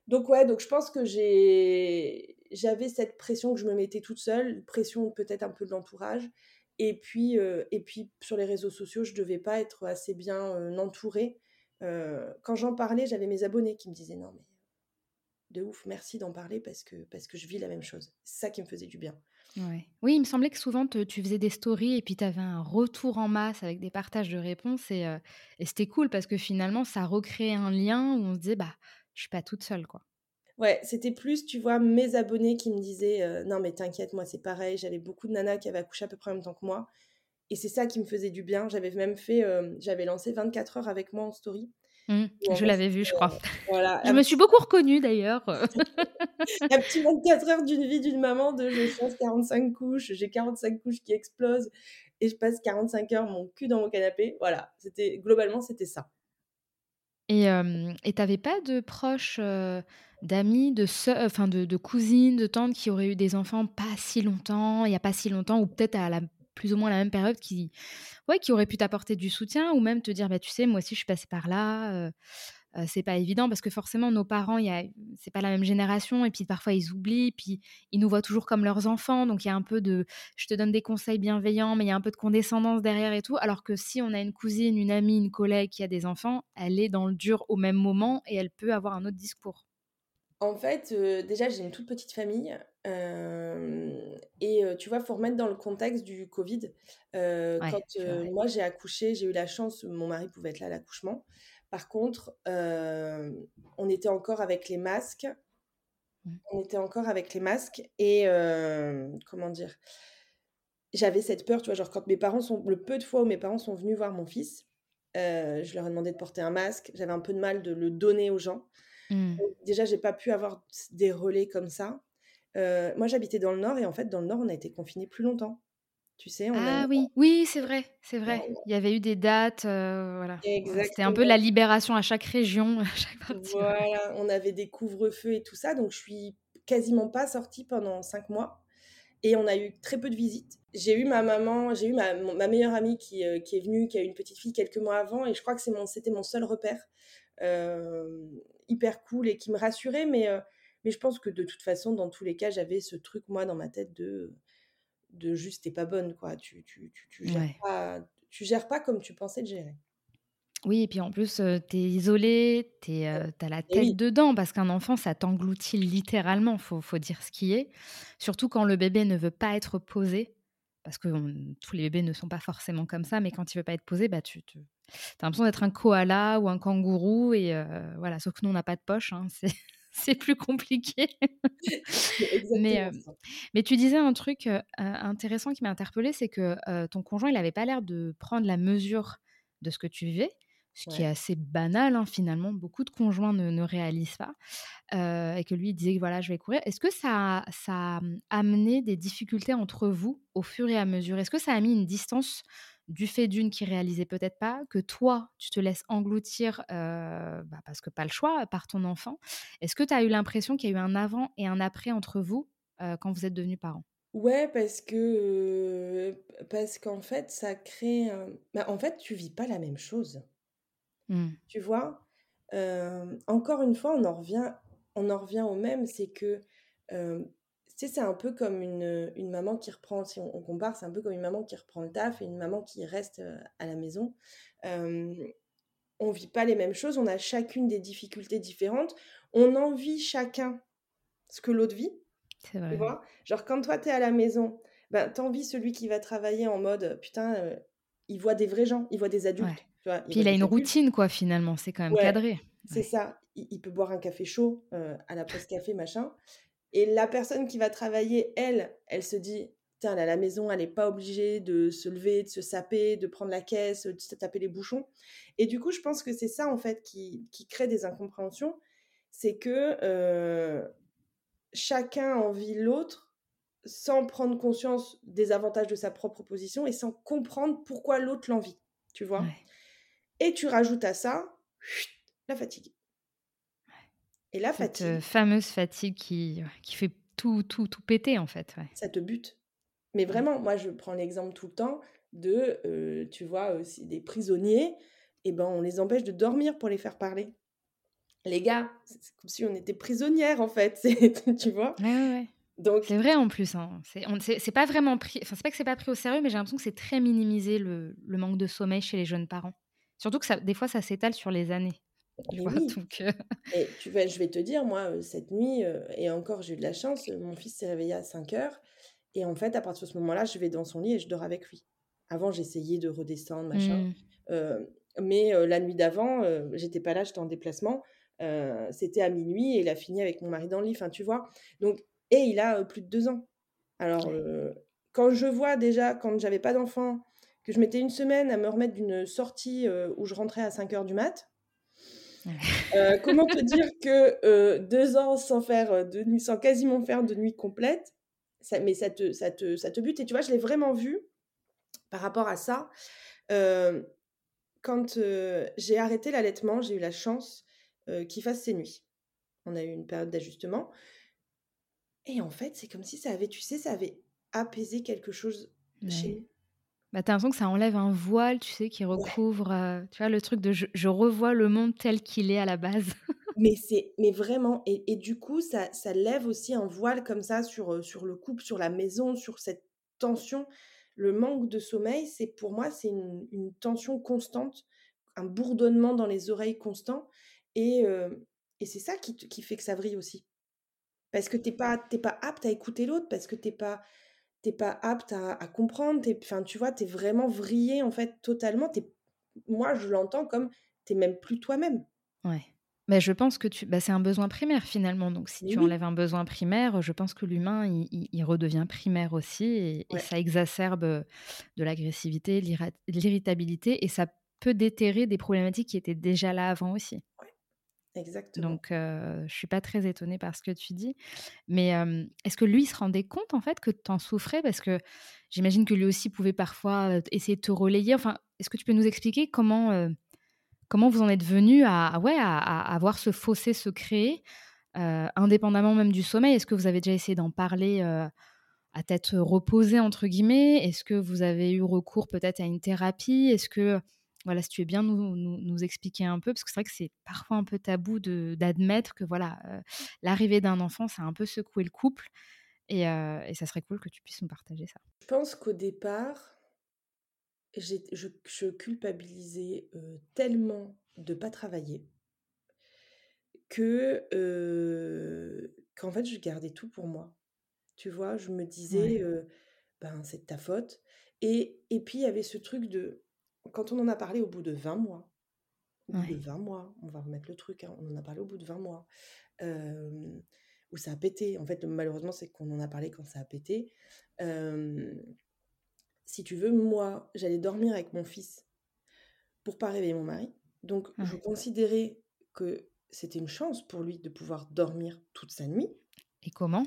donc ouais, donc je pense que j'ai j'avais cette pression que je me mettais toute seule, pression peut-être un peu de l'entourage. Et puis, et puis sur les réseaux sociaux, je devais pas être assez bien entourée. quand j'en parlais, j'avais mes abonnés qui me disaient non mais de ouf, merci d'en parler parce que, parce que je vis la même chose. C'est ça qui me faisait du bien. Oui, il me semblait que souvent tu faisais des stories et puis tu avais un retour en masse avec des partages de réponses et, et c'était cool parce que finalement ça recréait un lien où on se disait bah je suis pas toute seule quoi. Ouais, c'était plus, tu vois, mes abonnés qui me disaient non mais t'inquiète, moi c'est pareil, j'avais beaucoup de nanas qui avaient accouché à peu près en même temps que moi et c'est ça qui me faisait du bien. J'avais même fait, j'avais lancé 24 heures avec moi en story Mmh. je l'avais vu, je crois. voilà, je me suis beaucoup reconnue d'ailleurs. un petit 24 heures d'une vie d'une maman de je change 45 couches, j'ai 45 couches qui explosent et je passe 45 heures mon cul dans mon canapé. Voilà, c'était globalement c'était ça. Et tu n'avais pas de proches, d'amis, de, enfin de, de, cousines, de tantes qui auraient eu des enfants pas si longtemps, il n'y a pas si longtemps, ou peut-être à la plus ou moins la même période qui, ouais, qui aurait pu t'apporter du soutien ou même te dire, bah, tu sais, moi aussi, je suis passée par là. Euh, euh, c'est pas évident parce que forcément nos parents a c'est pas la même génération et puis parfois ils oublient puis ils nous voient toujours comme leurs enfants donc il y a un peu de je te donne des conseils bienveillants mais il y a un peu de condescendance derrière et tout alors que si on a une cousine une amie une collègue qui a des enfants elle est dans le dur au même moment et elle peut avoir un autre discours en fait, déjà, j'ai une toute petite famille. Et tu vois, il faut remettre dans le contexte du Covid. quand moi, j'ai accouché, j'ai eu la chance, mon mari pouvait être là à l'accouchement. Par contre, on était encore avec les masques. Mmh. On était encore avec les masques. Et comment dire J'avais cette peur, tu vois, genre quand mes parents sont... Le peu de fois où mes parents sont venus voir mon fils, je leur ai demandé de porter un masque. J'avais un peu de mal de le donner aux gens. Mmh. Déjà, j'ai pas pu avoir des relais comme ça. Moi, j'habitais dans le Nord et en fait, dans le Nord, on a été confinés plus longtemps. Tu sais, on ah oui, oui, c'est vrai, c'est vrai. Il y avait eu des dates, voilà. C'était un peu la libération à chaque région, à chaque partie. Voilà, on avait des couvre-feux et tout ça, donc je suis quasiment pas sortie pendant cinq mois. Et on a eu très peu de visites. J'ai eu ma maman, j'ai eu ma, ma, meilleure amie qui, qui, est venue, qui a eu une petite fille quelques mois avant, et je crois que c'était mon, mon seul repère hyper cool et qui me rassurait, mais, mais je pense que de toute façon, dans tous les cas, j'avais ce truc, moi, dans ma tête de, de juste, t'es pas bonne, quoi. Tu, tu, tu, tu gères pas, tu gères pas comme tu pensais de gérer. Oui, et puis en plus, tu es isolée, tu as la tête dedans, parce qu'un enfant, ça t'engloutit littéralement, faut, faut dire ce qui est. Surtout quand le bébé ne veut pas être posé, parce que tous les bébés ne sont pas forcément comme ça, mais quand il veut pas être posé, bah, tu, tu as l'impression d'être un koala ou un kangourou, et voilà, sauf que nous, on n'a pas de poche, hein, c'est plus compliqué. mais, mais tu disais un truc intéressant qui m'a interpellée, c'est que ton conjoint, il n'avait pas l'air de prendre la mesure de ce que tu vivais ce qui est assez banal hein, finalement. Beaucoup de conjoints ne, réalisent pas. et que lui il disait voilà, je vais courir. Est-ce que ça, ça a amené des difficultés entre vous au fur et à mesure? Est-ce que ça a mis une distance du fait d'une qui réalisait peut-être pas, que toi, tu te laisses engloutir bah, parce que pas le choix, par ton enfant Est-ce que tu as eu l'impression qu'il y a eu un avant et un après entre vous quand vous êtes devenus parents? Ouais, parce que parce qu'en fait, ça crée. Bah, en fait, tu vis pas la même chose. Mmh. Tu vois? Encore une fois, on en revient, on en revient au même, c'est que c'est un peu comme une, une, maman qui reprend, si on, compare, c'est un peu comme une maman qui reprend le taf et une maman qui reste à la maison. on vit pas les mêmes choses, on a chacune des difficultés différentes, on envie chacun ce que l'autre vit. C'est vrai. Tu vois Genre, quand toi, tu es à la maison, ben, t'envies celui qui va travailler en mode, putain, il voit des vrais gens, il voit des adultes. Puis il a une routine, quoi, finalement. C'est quand même cadré. C'est ça. Il, peut boire un café chaud euh, à la pause café, machin. Et la personne qui va travailler, elle, elle se dit Tiens, à la maison, elle n'est pas obligée de se lever, de se saper, de prendre la caisse, de se taper les bouchons. Et du coup, je pense que c'est ça, en fait, qui, qui crée des incompréhensions. C'est que euh, chacun envie l'autre sans prendre conscience des avantages de sa propre position et sans comprendre pourquoi l'autre l'envie, tu vois. Et tu rajoutes à ça la fatigue. Et la Cette fatigue. fameuse fatigue qui, qui fait tout, tout, tout péter, en fait. Ça te bute. Mais vraiment, moi, je prends l'exemple tout le temps de, tu vois, aussi des prisonniers, et eh ben, on les empêche de dormir pour les faire parler. Les gars, c'est comme si on était prisonnières, en fait, tu vois. Ouais, ouais. Donc c'est vrai en plus. Hein. C'est pas vraiment pris. Enfin, c'est pas que c'est pas pris au sérieux, mais j'ai l'impression que c'est très minimisé le, le, manque de sommeil chez les jeunes parents. Surtout que ça, des fois, ça s'étale sur les années. Tu vois, donc, et tu vas, je vais te dire, moi, cette nuit, et encore, j'ai eu de la chance, mon fils s'est réveillé à 5 heures. Et en fait, à partir de ce moment-là, je vais dans son lit et je dors avec lui. Avant, j'essayais de redescendre, machin. Mmh. mais la nuit d'avant, j'étais pas là, j'étais en déplacement. C'était à minuit et il a fini avec mon mari dans le lit. Enfin, tu vois. Donc, et il a plus de deux ans. Alors, quand je vois déjà, quand j'avais pas d'enfant, que je mettais une semaine à me remettre d'une sortie où je rentrais à 5 heures du mat, comment te dire que deux ans sans faire de nuit, sans quasiment faire de nuit complète, ça, mais ça te, ça, te, ça te bute. Et tu vois, je l'ai vraiment vu par rapport à ça. quand j'ai arrêté l'allaitement, j'ai eu la chance qu'il fasse ses nuits. On a eu une période d'ajustement. Et en fait, c'est comme si ça avait, tu sais, ça avait apaisé quelque chose chez nous. Bah, t'as l'impression que ça enlève un voile, tu sais, qui recouvre, euh, tu vois, le truc de je, revois le monde tel qu'il est à la base. mais c'est, mais vraiment, et, et, du coup, ça, ça lève aussi un voile comme ça sur, euh, sur le couple, sur la maison, sur cette tension. Le manque de sommeil, c'est pour moi, c'est une, une, tension constante, un bourdonnement dans les oreilles constant, et, euh, et c'est ça qui, qui fait que ça vrille aussi. Parce que t'es pas, pas apte à écouter l'autre, parce que t'es pas, pas apte à, comprendre. Enfin, tu vois, t'es vraiment vrillé, en fait, totalement. Es, moi, je l'entends comme t'es même plus toi-même. Ouais. Mais je pense que tu, bah, c'est un besoin primaire finalement. Donc, si tu enlèves un besoin primaire, je pense que l'humain, il, redevient primaire aussi et, et ça exacerbe de l'agressivité, l'irritabilité et ça peut déterrer des problématiques qui étaient déjà là avant aussi. Exactement. Donc, je je suis pas très étonnée par ce que tu dis. Mais est-ce que lui se rendait compte, en fait, que tu en souffrais? Parce que j'imagine que lui aussi pouvait parfois essayer de te relayer. Enfin, est-ce que tu peux nous expliquer comment, comment vous en êtes venu à, ouais, à, à, voir ce fossé se créer, indépendamment même du sommeil? Est-ce que vous avez déjà essayé d'en parler à tête reposée, entre guillemets? Est-ce que vous avez eu recours peut-être à une thérapie? Est-ce que voilà, si tu veux bien nous, nous, expliquer un peu, parce que c'est vrai que c'est parfois un peu tabou d'admettre que voilà, l'arrivée d'un enfant, ça a un peu secoué le couple. Et, et, ça serait cool que tu puisses nous partager ça. Je pense qu'au départ, je, je, culpabilisais tellement de pas travailler que qu'en fait, je gardais tout pour moi. Tu vois, je me disais, ben, c'est de ta faute. Et, et puis, il y avait ce truc de quand on en a parlé au bout de 20 mois, au bout de 20 mois, on va remettre le truc, hein, on en a parlé au bout de 20 mois, où ça a pété. En fait, malheureusement, c'est qu'on en a parlé quand ça a pété. si tu veux, moi, j'allais dormir avec mon fils pour pas réveiller mon mari. Donc, je considérais que c'était une chance pour lui de pouvoir dormir toute sa nuit. Et comment?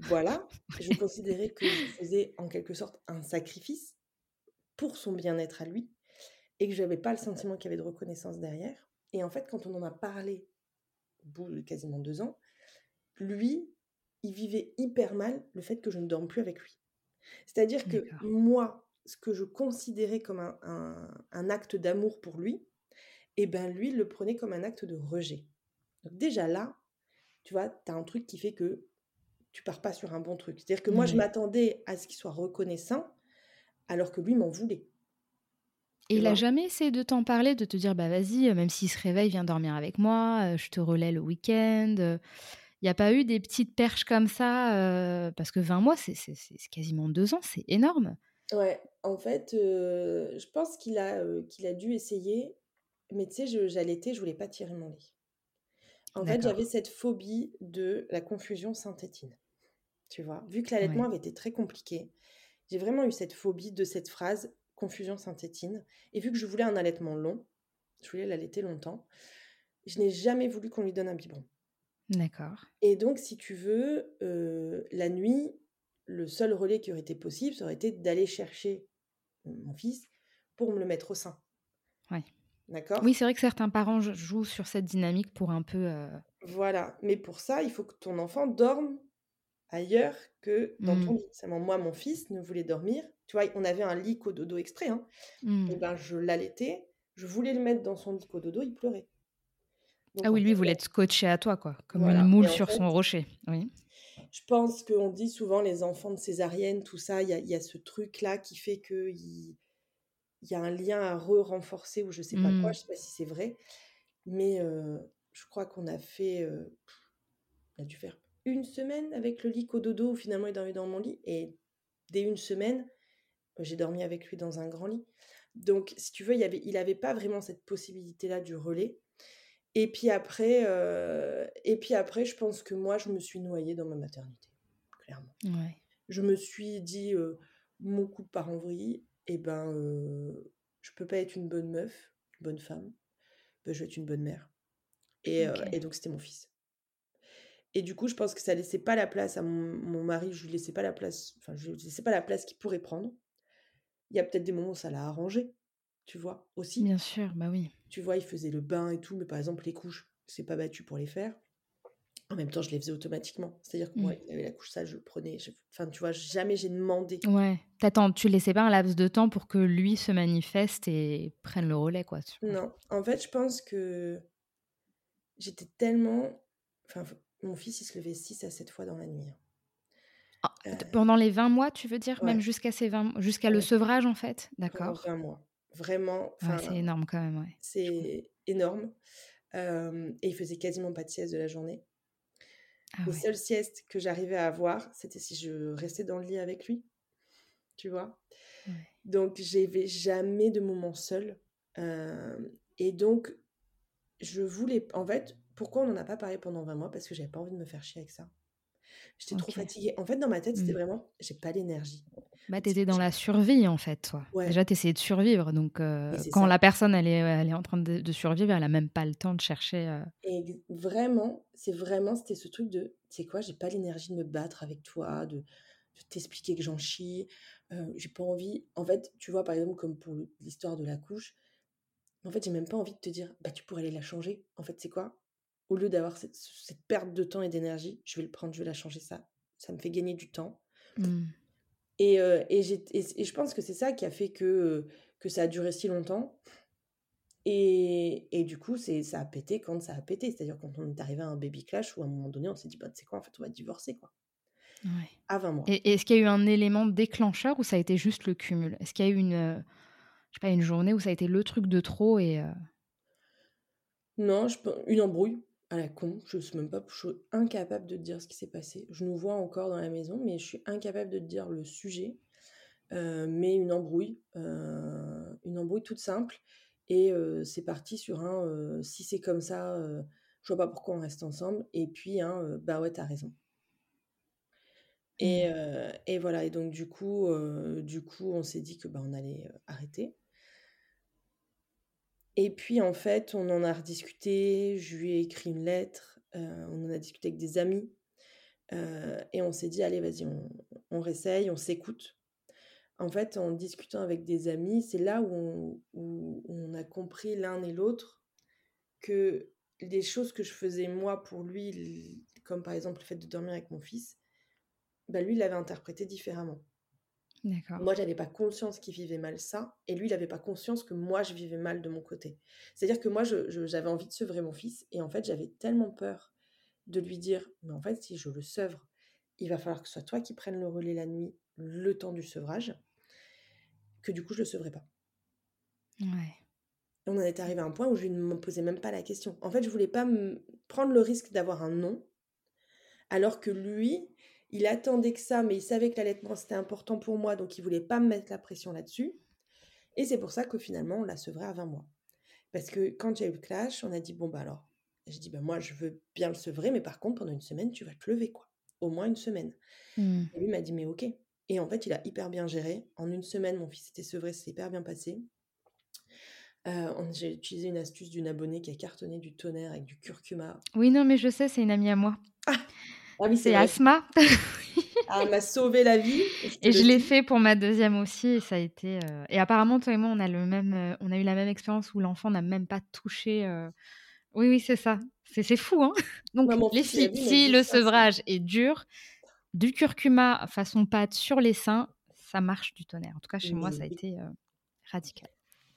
Voilà, je considérais que je faisais en quelque sorte un sacrifice pour son bien-être à lui et que je n'avais pas le sentiment qu'il y avait de reconnaissance derrière. Et en fait, quand on en a parlé au bout de quasiment deux ans, lui, il vivait hyper mal le fait que je ne dorme plus avec lui. C'est-à-dire que moi, ce que je considérais comme un, acte d'amour pour lui, et eh ben lui, il le prenait comme un acte de rejet. Donc déjà là, tu vois, tu as un truc qui fait que tu pars pas sur un bon truc. C'est-à-dire que moi, je m'attendais à ce qu'il soit reconnaissant, alors que lui m'en voulait. Et il a jamais essayé de t'en parler, de te dire bah vas-y, euh, même s'il se réveille, viens dormir avec moi, euh, je te relais le week-end. Il n'y a pas eu des petites perches comme ça euh, Parce que 20 mois, c'est quasiment deux ans, c'est énorme. Ouais, en fait, je pense qu'il a, qu'il a dû essayer, mais tu sais, j'allaitais, je voulais pas tirer mon lait. En fait, j'avais cette phobie de la confusion synthétine. Tu vois, vu que l'allaitement avait été très compliqué, j'ai vraiment eu cette phobie de cette phrase confusion synthétine. Et vu que je voulais un allaitement long, je voulais l'allaiter longtemps, je n'ai jamais voulu qu'on lui donne un biberon. D'accord. Et donc, si tu veux, euh, la nuit, le seul relais qui aurait été possible, ça aurait été d'aller chercher mon fils pour me le mettre au sein. Ouais. D'accord? Oui, c'est vrai que certains parents jouent sur cette dynamique pour un peu. euh, Voilà. Mais pour ça, il faut que ton enfant dorme ailleurs que dans ton hmm, lit. Seulement, moi, mon fils ne voulait dormir. Tu vois, on avait un lit dodo exprès. Hein. Et ben, je l'allaitais. Je voulais le mettre dans son lit dodo, il pleurait. Donc, Ah oui, lui fait, voulait te scotcher à toi, quoi, comme une moule sur fait, son rocher. Oui. je pense qu'on dit souvent les enfants de césarienne, tout ça, il y a, il y a ce truc-là qui fait qu'il il y a un lien à re-renforcer ou je sais pas quoi, Hmm. je sais pas si c'est vrai. Mais euh, je crois qu'on a fait, euh, on a dû faire une semaine avec le lit dodo où finalement il dormait dans mon lit. Et dès une semaine, euh, j'ai dormi avec lui dans un grand lit. Donc, si tu veux, il y avait, il avait pas vraiment cette possibilité-là du relais. Et puis après, euh, et puis après, je pense que moi, je me suis noyée dans ma maternité, clairement. Ouais. Je me suis dit, euh, mon coup de parent vrille, et ben, euh, je peux pas être une bonne meuf, une bonne femme, ben, je vais être une bonne mère. Et, donc, c'était mon fils. Et du coup, je pense que ça laissait pas la place à mon, mon mari, je lui laissais pas la place, enfin, je lui laissais pas la place qu'il pourrait prendre. Il y a peut-être des moments où ça l'a arrangé, tu vois, aussi. Bien sûr, bah oui. Tu vois, il faisait le bain et tout, mais par exemple, les couches, c'est pas battu pour les faire. En même temps, je les faisais automatiquement. C'est-à-dire que moi, Hmm. il avait la couche sale, je le prenais. je- Enfin, tu vois, jamais j'ai demandé. Ouais. T'attends, tu laissais pas un laps de temps pour que lui se manifeste et prenne le relais, quoi. tu. Non, en fait, je pense que j'étais tellement. Enfin, mon fils, il se levait 6 à 7 fois dans la nuit. hein. Ah, Euh, t- pendant les 20 mois, tu veux dire, même jusqu'à ces 20, jusqu'à le sevrage, en fait? pendant D'accord. 20 mois. Vraiment, Ouais, c'est énorme quand même, ouais. C'est énorme. Euh, et il faisait quasiment pas de sieste de la journée. Ah Les seules siestes que j'arrivais à avoir, c'était si je restais dans le lit avec lui, tu vois? Donc, j'avais jamais de moment seul. Euh, et donc, je voulais. En fait, pourquoi on n'en a pas parlé pendant 20 mois? Parce que j'avais pas envie de me faire chier avec ça. J'étais trop fatiguée. En fait, dans ma tête, c'était Hmm. vraiment, j'ai pas l'énergie. Bah, C'est- t'étais dans la survie, en fait, toi. Ouais, Déjà, t'essayais de survivre. Donc, euh, c'est quand ça. la personne, elle est, elle est en train de, de survivre, elle a même pas le temps de chercher. euh, Et vraiment, c'est vraiment, c'était ce truc de, tu sais quoi, j'ai pas l'énergie de me battre avec toi, de, de t'expliquer que j'en chie. euh, j'ai pas envie. En fait, tu vois, par exemple, comme pour l'histoire de la couche, en fait, j'ai même pas envie de te dire, bah, tu pourrais aller la changer. En fait, c'est quoi? Au lieu d'avoir cette, cette perte de temps et d'énergie, je vais le prendre, je vais la changer. Ça, ça me fait gagner du temps. hmm. Et, euh, et, et- et je pense que c'est ça qui a fait que, que ça a duré si longtemps. Et, et du coup, c'est, ça a pété quand ça a pété. C'est-à-dire quand on est arrivé à un baby clash où à un moment donné, on s'est dit, bah, tu sais quoi, en fait, on va divorcer, quoi. Ouais. À 20 mois. Et, est-ce qu'il y a eu un élément déclencheur ou ça a été juste le cumul? Est-ce qu'il y a eu une, euh, je sais pas, une journée où ça a été le truc de trop et euh, Non, je, une embrouille à la con. Je suis même pas, je suis incapable de te dire ce qui s'est passé. Je nous vois encore dans la maison, mais je suis incapable de te dire le sujet. Euh, mais une embrouille, euh, une embrouille toute simple. Et euh, c'est parti sur un si c'est comme ça, je vois pas pourquoi on reste ensemble. Et puis un bah ouais, t'as raison. Et, euh, et voilà. Et donc du coup, du coup, on s'est dit que bah on allait arrêter. Et puis en fait, on en a rediscuté. Je lui ai écrit une lettre. euh, on en a discuté avec des amis. euh, et on s'est dit allez, vas-y, on, réessaye, on s'écoute. En fait, en discutant avec des amis, c'est là où on, a compris l'un et l'autre que les choses que je faisais moi pour lui, comme par exemple le fait de dormir avec mon fils, bah lui, il l'avait interprété différemment. Moi, j'avais pas conscience qu'il vivait mal ça, et lui, il avait pas conscience que moi, je vivais mal de mon côté. C'est-à-dire que moi, j'avais envie de sevrer mon fils, et en fait, j'avais tellement peur de lui dire, mais en fait, si je le sevre, il va falloir que ce soit toi qui prennes le relais la nuit, le temps du sevrage, que du coup, je le sevrais pas. Ouais. On en est arrivé à un point où je ne me posais même pas la question. En fait, je voulais pas me prendre le risque d'avoir un non, alors que lui, il attendait que ça, mais il savait que l'allaitement c'était important pour moi, donc il voulait pas me mettre la pression là-dessus. Et c'est pour ça que finalement, on l'a sevré à 20 mois. Parce que quand j'ai eu le clash, on a dit bon bah alors, j'ai dit bah moi je veux bien le sevrer, mais par contre pendant une semaine tu vas te lever quoi, au moins une semaine. Hmm. Et lui m'a dit mais ok. Et en fait il a hyper bien géré. En une semaine mon fils était sevré, c'est hyper bien passé. Euh, on- j'ai utilisé une astuce d'une abonnée qui a cartonné du tonnerre avec du curcuma. Oui, non, mais je sais, c'est une amie à moi. Ah oui c'est. Asma. Ah, elle m'a sauvé la vie. Et je l'ai fait pour ma deuxième aussi, et ça a été. Et apparemment, toi et moi, on a le même, on a eu la même expérience où l'enfant n'a même pas touché. Oui, oui, c'est ça. C'est fou, hein Donc, les filles, si le sevrage est dur, du curcuma façon pâte sur les seins, ça marche du tonnerre. En tout cas, chez moi, ça a été radical.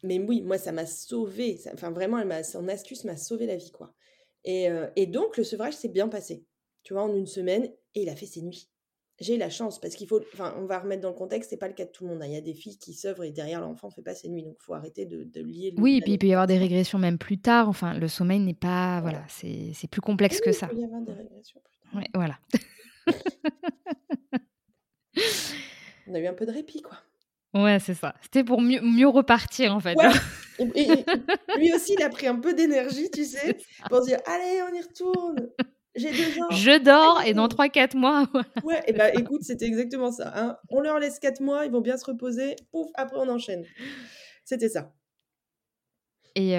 Mais oui, moi, ça m'a sauvé. Enfin, vraiment, elle son astuce m'a sauvé la vie, quoi. Et, et donc, le sevrage s'est bien passé. Tu vois, en une semaine, et il a fait ses nuits j'ai la chance parce qu'il faut, enfin, on va remettre dans le contexte, c'est pas le cas de tout le monde. Hein. Il y a des filles qui s'œuvrent et derrière l'enfant fait pas ses nuits, donc il faut arrêter de, lier. oui, et puis il peut y avoir des régressions même plus tard. Enfin, le sommeil n'est pas, voilà, c'est plus complexe que ça. Il peut y avoir des régressions plus tard. Ouais, voilà. on a eu un peu de répit, quoi. Ouais, c'est ça. C'était pour mieux, mieux repartir, en fait. et, lui aussi, il a pris un peu d'énergie, tu sais, pour dire allez, on y retourne. J'ai deux ans. Je dors et dans 3-4 mois. Ouais, et bah écoute, c'était exactement ça. Hein. On leur laisse 4 mois, ils vont bien se reposer. Pouf, après on enchaîne. C'était ça. Et,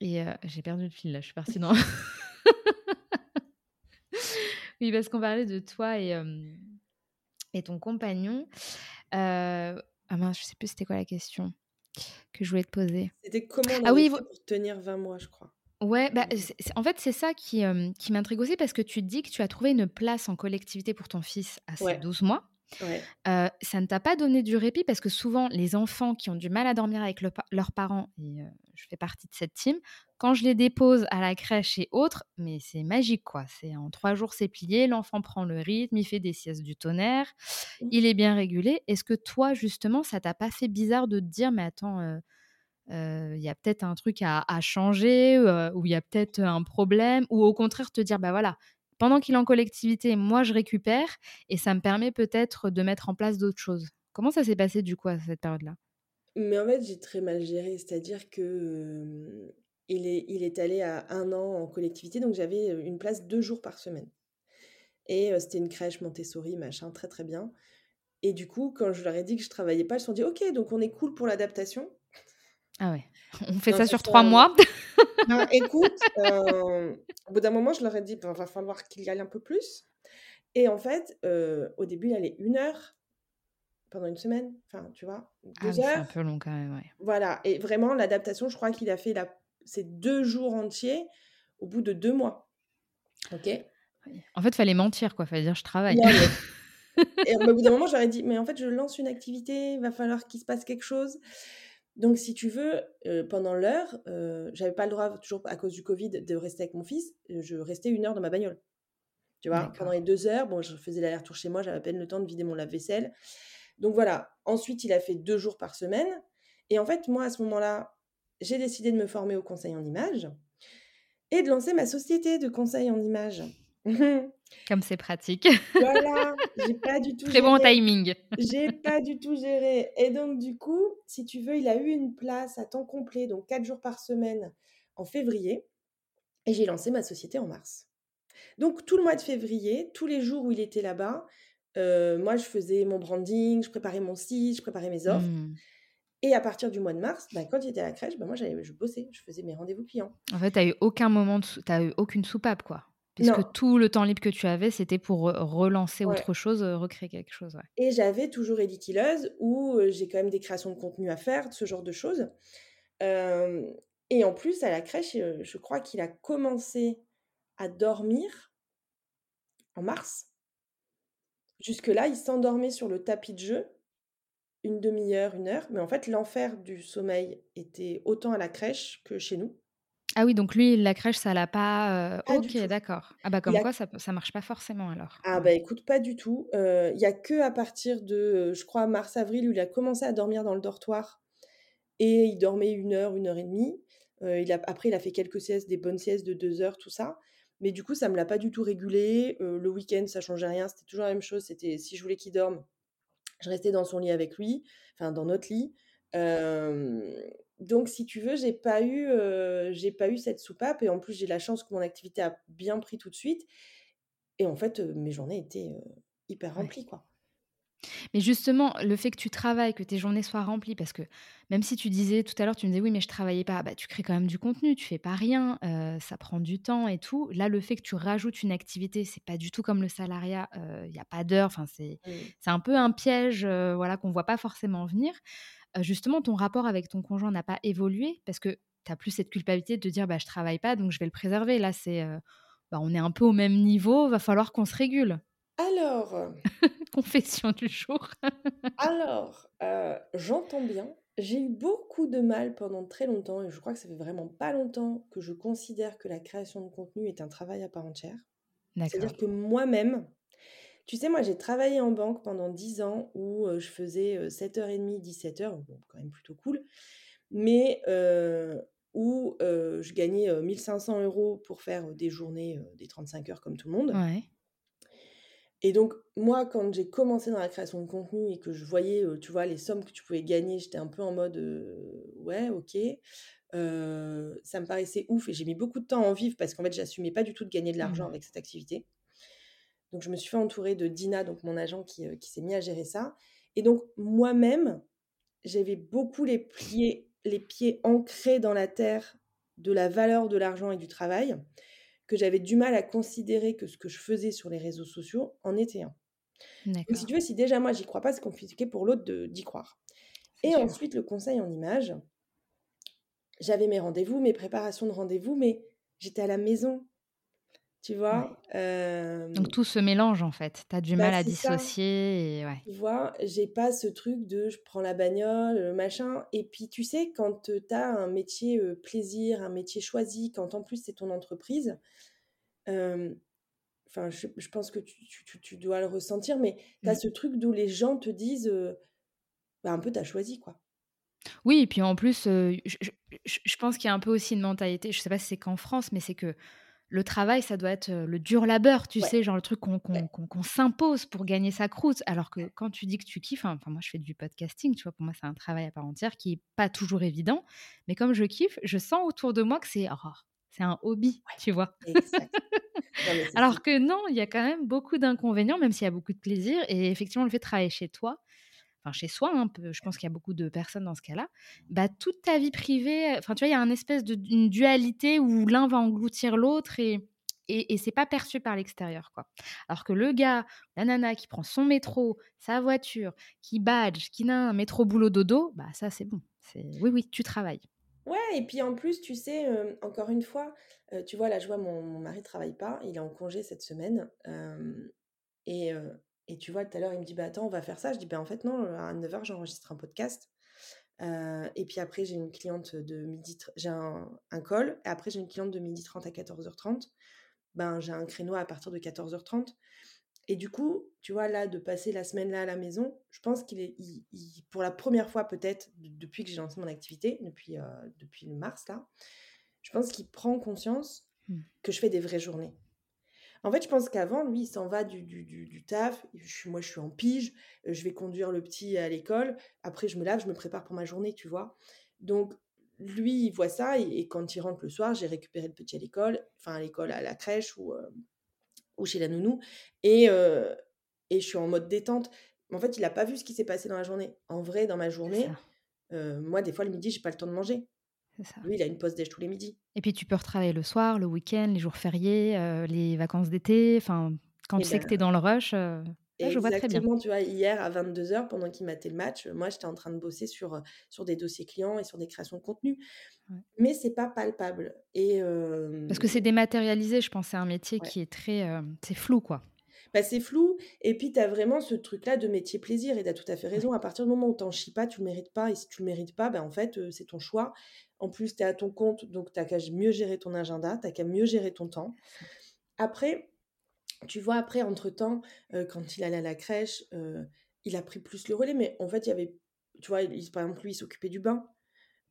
et j'ai perdu le fil là, je suis partie dans. oui, parce qu'on parlait de toi et, et ton compagnon. ah mince, je sais plus c'était quoi la question que je voulais te poser. C'était comment on ah oui, pour tenir 20 mois, je crois. Ouais, bah, en fait, c'est ça qui, qui m'intrigue aussi parce que tu dis que tu as trouvé une place en collectivité pour ton fils à ses 12 mois. ça ne t'a pas donné du répit parce que souvent, les enfants qui ont du mal à dormir avec leurs parents, et je fais partie de cette team, quand je les dépose à la crèche et autres, mais c'est magique quoi. C'est en trois jours, c'est plié, l'enfant prend le rythme, il fait des siestes du tonnerre, mmh. il est bien régulé. Est-ce que toi, justement, ça t'a pas fait bizarre de te dire, mais attends, il y a peut-être un truc à, changer, ou il y a peut-être un problème, ou au contraire te dire, bah voilà, pendant qu'il est en collectivité, moi je récupère, et ça me permet peut-être de mettre en place d'autres choses. Comment ça s'est passé du coup à cette période-là? Mais en fait, j'ai très mal géré, c'est-à-dire que il, est, il est allé à un an en collectivité, donc j'avais une place deux jours par semaine. Et c'était une crèche Montessori, machin, très très bien. Et du coup, quand je leur ai dit que je travaillais pas, ils se sont dit, ok, donc on est cool pour l'adaptation. Ah ouais. On fait ça sur trois mois. Ben, écoute, euh, au bout d'un moment, je leur ai dit, il ben, va falloir qu'il y aille un peu plus. Et en fait, euh, au début, il allait une heure pendant une semaine. Enfin, tu vois, ah deux heures. C'est un peu long quand même, ouais. Voilà. Et vraiment, l'adaptation, je crois qu'il a fait la... ces deux jours entiers au bout de deux mois. OK? En fait, il fallait mentir, quoi. Il fallait dire, je travaille. Et au bout d'un moment, j'aurais dit, mais en fait, je lance une activité, il va falloir qu'il se passe quelque chose. Donc, si tu veux, pendant l'heure, j'avais pas le droit, toujours à cause du Covid, de rester avec mon fils. Je restais une heure dans ma bagnole. Tu vois, pendant les deux heures, bon, je faisais l'aller-retour chez moi, j'avais à peine le temps de vider mon lave-vaisselle. Donc voilà. Ensuite, il a fait deux jours par semaine. Et en fait, moi, à ce moment-là, j'ai décidé de me former au conseil en image et de lancer ma société de conseil en image. Comme c'est pratique. Voilà, j'ai pas du tout. Très bon timing. J'ai pas du tout géré. Et donc, du coup, si tu veux, il a eu une place à temps complet, donc quatre jours par semaine, en février. Et j'ai lancé ma société en mars. Donc, tout le mois de février, tous les jours où il était là-bas, euh, moi, je faisais mon branding, je préparais mon site, je préparais mes offres. Mmh. Et à partir du mois de mars, bah, quand il était à la crèche, bah, moi, je bossais, je faisais mes rendez-vous clients. En fait, tu n'as eu aucun moment, de... tu eu aucune soupape, quoi. Puisque tout le temps libre que tu avais, c'était pour relancer autre chose, recréer quelque chose. Et j'avais toujours Édiquileuse où j'ai quand même des créations de contenu à faire, ce genre de choses. et en plus, à la crèche, je crois qu'il a commencé à dormir en mars. Jusque-là, il s'endormait sur le tapis de jeu une demi-heure, une heure. Mais en fait, l'enfer du sommeil était autant à la crèche que chez nous. Ah oui, donc lui, la crèche, ça l'a pas. ok, d'accord. Ah bah comme quoi, ça, ça marche pas forcément alors. Ah bah écoute, pas du tout. Il y a que à partir de, je crois, mars-avril, où il a commencé à dormir dans le dortoir. Et il dormait une heure, une heure et demie. il a, après, il a fait quelques siestes, des bonnes siestes de deux heures, tout ça. Mais du coup, ça me l'a pas du tout régulé. le week-end, ça changeait rien. C'était toujours la même chose. C'était si je voulais qu'il dorme, je restais dans son lit avec lui, enfin dans notre lit donc, si tu veux, j'ai pas eu, j'ai pas eu cette soupape et en plus j'ai la chance que mon activité a bien pris tout de suite. Et en fait, mes journées étaient hyper remplies, quoi. Mais justement, le fait que tu travailles, que tes journées soient remplies, parce que même si tu disais tout à l'heure, tu me disais oui, mais je travaillais pas, bah, tu crées quand même du contenu, tu fais pas rien, euh, ça prend du temps et tout. Là, le fait que tu rajoutes une activité, c'est pas du tout comme le salariat, il n'y a pas d'heure, enfin, c'est c'est un peu un piège euh, voilà, qu'on voit pas forcément venir. Euh, justement, ton rapport avec ton conjoint n'a pas évolué parce que tu n'as plus cette culpabilité de te dire bah, je travaille pas, donc je vais le préserver. Là, c'est bah, on est un peu au même niveau, va falloir qu'on se régule. Alors, Confession du jour. alors, euh, j'entends bien. J'ai eu beaucoup de mal pendant très longtemps, et je crois que ça fait vraiment pas longtemps que je considère que la création de contenu est un travail à part entière. C'est-à-dire que moi-même, tu sais, moi j'ai travaillé en banque pendant 10 ans où euh, je faisais 7h30, 17h, bon, quand même plutôt cool, mais euh, où je gagnais 1500 euros pour faire des journées, des 35 heures comme tout le monde. Ouais. Et donc, moi, quand j'ai commencé dans la création de contenu et que je voyais, tu vois, les sommes que tu pouvais gagner, j'étais un peu en mode, ouais, ok. ça me paraissait ouf et j'ai mis beaucoup de temps à en vivre parce qu'en fait, j'assumais pas du tout de gagner de l'argent mmh. avec cette activité. Donc, je me suis fait entourer de Dina, donc mon agent, qui, qui s'est mis à gérer ça. Et donc, moi-même, j'avais beaucoup les pieds, les pieds ancrés dans la terre de la valeur de l'argent et du travail que j'avais du mal à considérer que ce que je faisais sur les réseaux sociaux en était un. Donc, si tu veux, si déjà moi j'y crois pas, c'est compliqué pour l'autre d'y croire. Et ensuite, le conseil en image, j'avais mes rendez-vous, mes préparations de rendez-vous, mais j'étais à la maison. Tu vois Donc tout se mélange en fait. Tu as du bah, mal à dissocier. Et ouais. Tu vois, j'ai pas ce truc de je prends la bagnole, machin. Et puis tu sais, quand tu as un métier plaisir, un métier choisi, quand en plus c'est ton entreprise, enfin, je, pense que tu, dois le ressentir, mais tu as mmh. ce truc d'où les gens te disent bah, un peu, tu as choisi quoi. Oui, et puis en plus, je, je, pense qu'il y a un peu aussi une mentalité, je sais pas si c'est qu'en France, mais c'est que le travail, ça doit être le dur labeur, tu sais, genre le truc qu'on s'impose pour gagner sa croûte. Alors que quand tu dis que tu kiffes, enfin, moi je fais du podcasting, tu vois, pour moi c'est un travail à part entière qui est pas toujours évident. Mais comme je kiffe, je sens autour de moi que c'est oh, c'est un hobby, tu vois. Alors que non, il y a quand même beaucoup d'inconvénients, même s'il y a beaucoup de plaisir. Et effectivement, le fait de travailler chez toi, chez soi, hein, je pense qu'il y a beaucoup de personnes dans ce cas-là, bah, toute ta vie privée, enfin tu vois, il y a une espèce de dualité où l'un va engloutir l'autre et, et, et c'est pas perçu par l'extérieur. Alors que le gars, la nana qui prend son métro, sa voiture, qui badge, qui n'a un métro boulot dodo, bah ça c'est bon. Oui oui, tu travailles. Ouais, et puis en plus, tu sais, encore une fois, tu vois, là, je vois mon, mon mari travaille pas, il est en congé cette semaine. et, et tu vois, tout à l'heure, il me dit, bah attends, on va faire ça. Je dis, bah en fait, non, à 9h, j'enregistre un podcast. Euh, et puis après, j'ai une cliente de midi, j'ai un, un, call. Et après, j'ai une cliente de midi 30 à 14h30. Ben, j'ai un créneau à partir de 14h30. Et du coup, tu vois, là, de passer la semaine là à la maison, je pense qu'il est, pour la première fois peut-être, depuis que j'ai lancé mon activité, depuis, euh, depuis mars là, je pense qu'il prend conscience mmh. que je fais des vraies journées. En fait, je pense qu'avant, lui, il s'en va du, du, du, taf. moi, je suis en pige. Euh, je vais conduire le petit à l'école. Après, je me lave, je me prépare pour ma journée, tu vois. Donc, lui, il voit ça. Et, quand il rentre le soir, j'ai récupéré le petit à l'école, enfin, à l'école, à la crèche ou, euh, ou chez la nounou. Et, euh, et je suis en mode détente. En fait, il n'a pas vu ce qui s'est passé dans la journée. En vrai, dans ma journée, moi, des fois, le midi, j'ai pas le temps de manger. Lui, il a une pause déj tous les midis. Et puis tu peux retravailler le soir, le week-end, les jours fériés, euh, les vacances d'été. Enfin, quand tu sais que tu es dans le rush, euh, je vois très bien. tu vois, hier à 22h, pendant qu'il matait le match, moi, j'étais en train de bosser sur, euh, sur des dossiers clients et sur des créations de contenu. Mais c'est pas palpable. Et, Parce que c'est dématérialisé, je pense. C'est un métier qui est très. c'est flou, quoi. Bah, c'est flou. Et puis, tu as vraiment ce truc-là de métier plaisir. Et tu as tout à fait raison. À partir du moment où tu n'en chies pas, tu ne le mérites pas. Et si tu ne le mérites pas, bah, en fait, c'est ton choix. En plus, tu es à ton compte, donc tu qu'à mieux gérer ton agenda, tu qu'à mieux gérer ton temps. Après, tu vois, après, entre-temps, euh, quand il allait à la crèche, euh, il a pris plus le relais, mais en fait, il y avait, tu vois, par exemple, lui, il s'occupait du bain.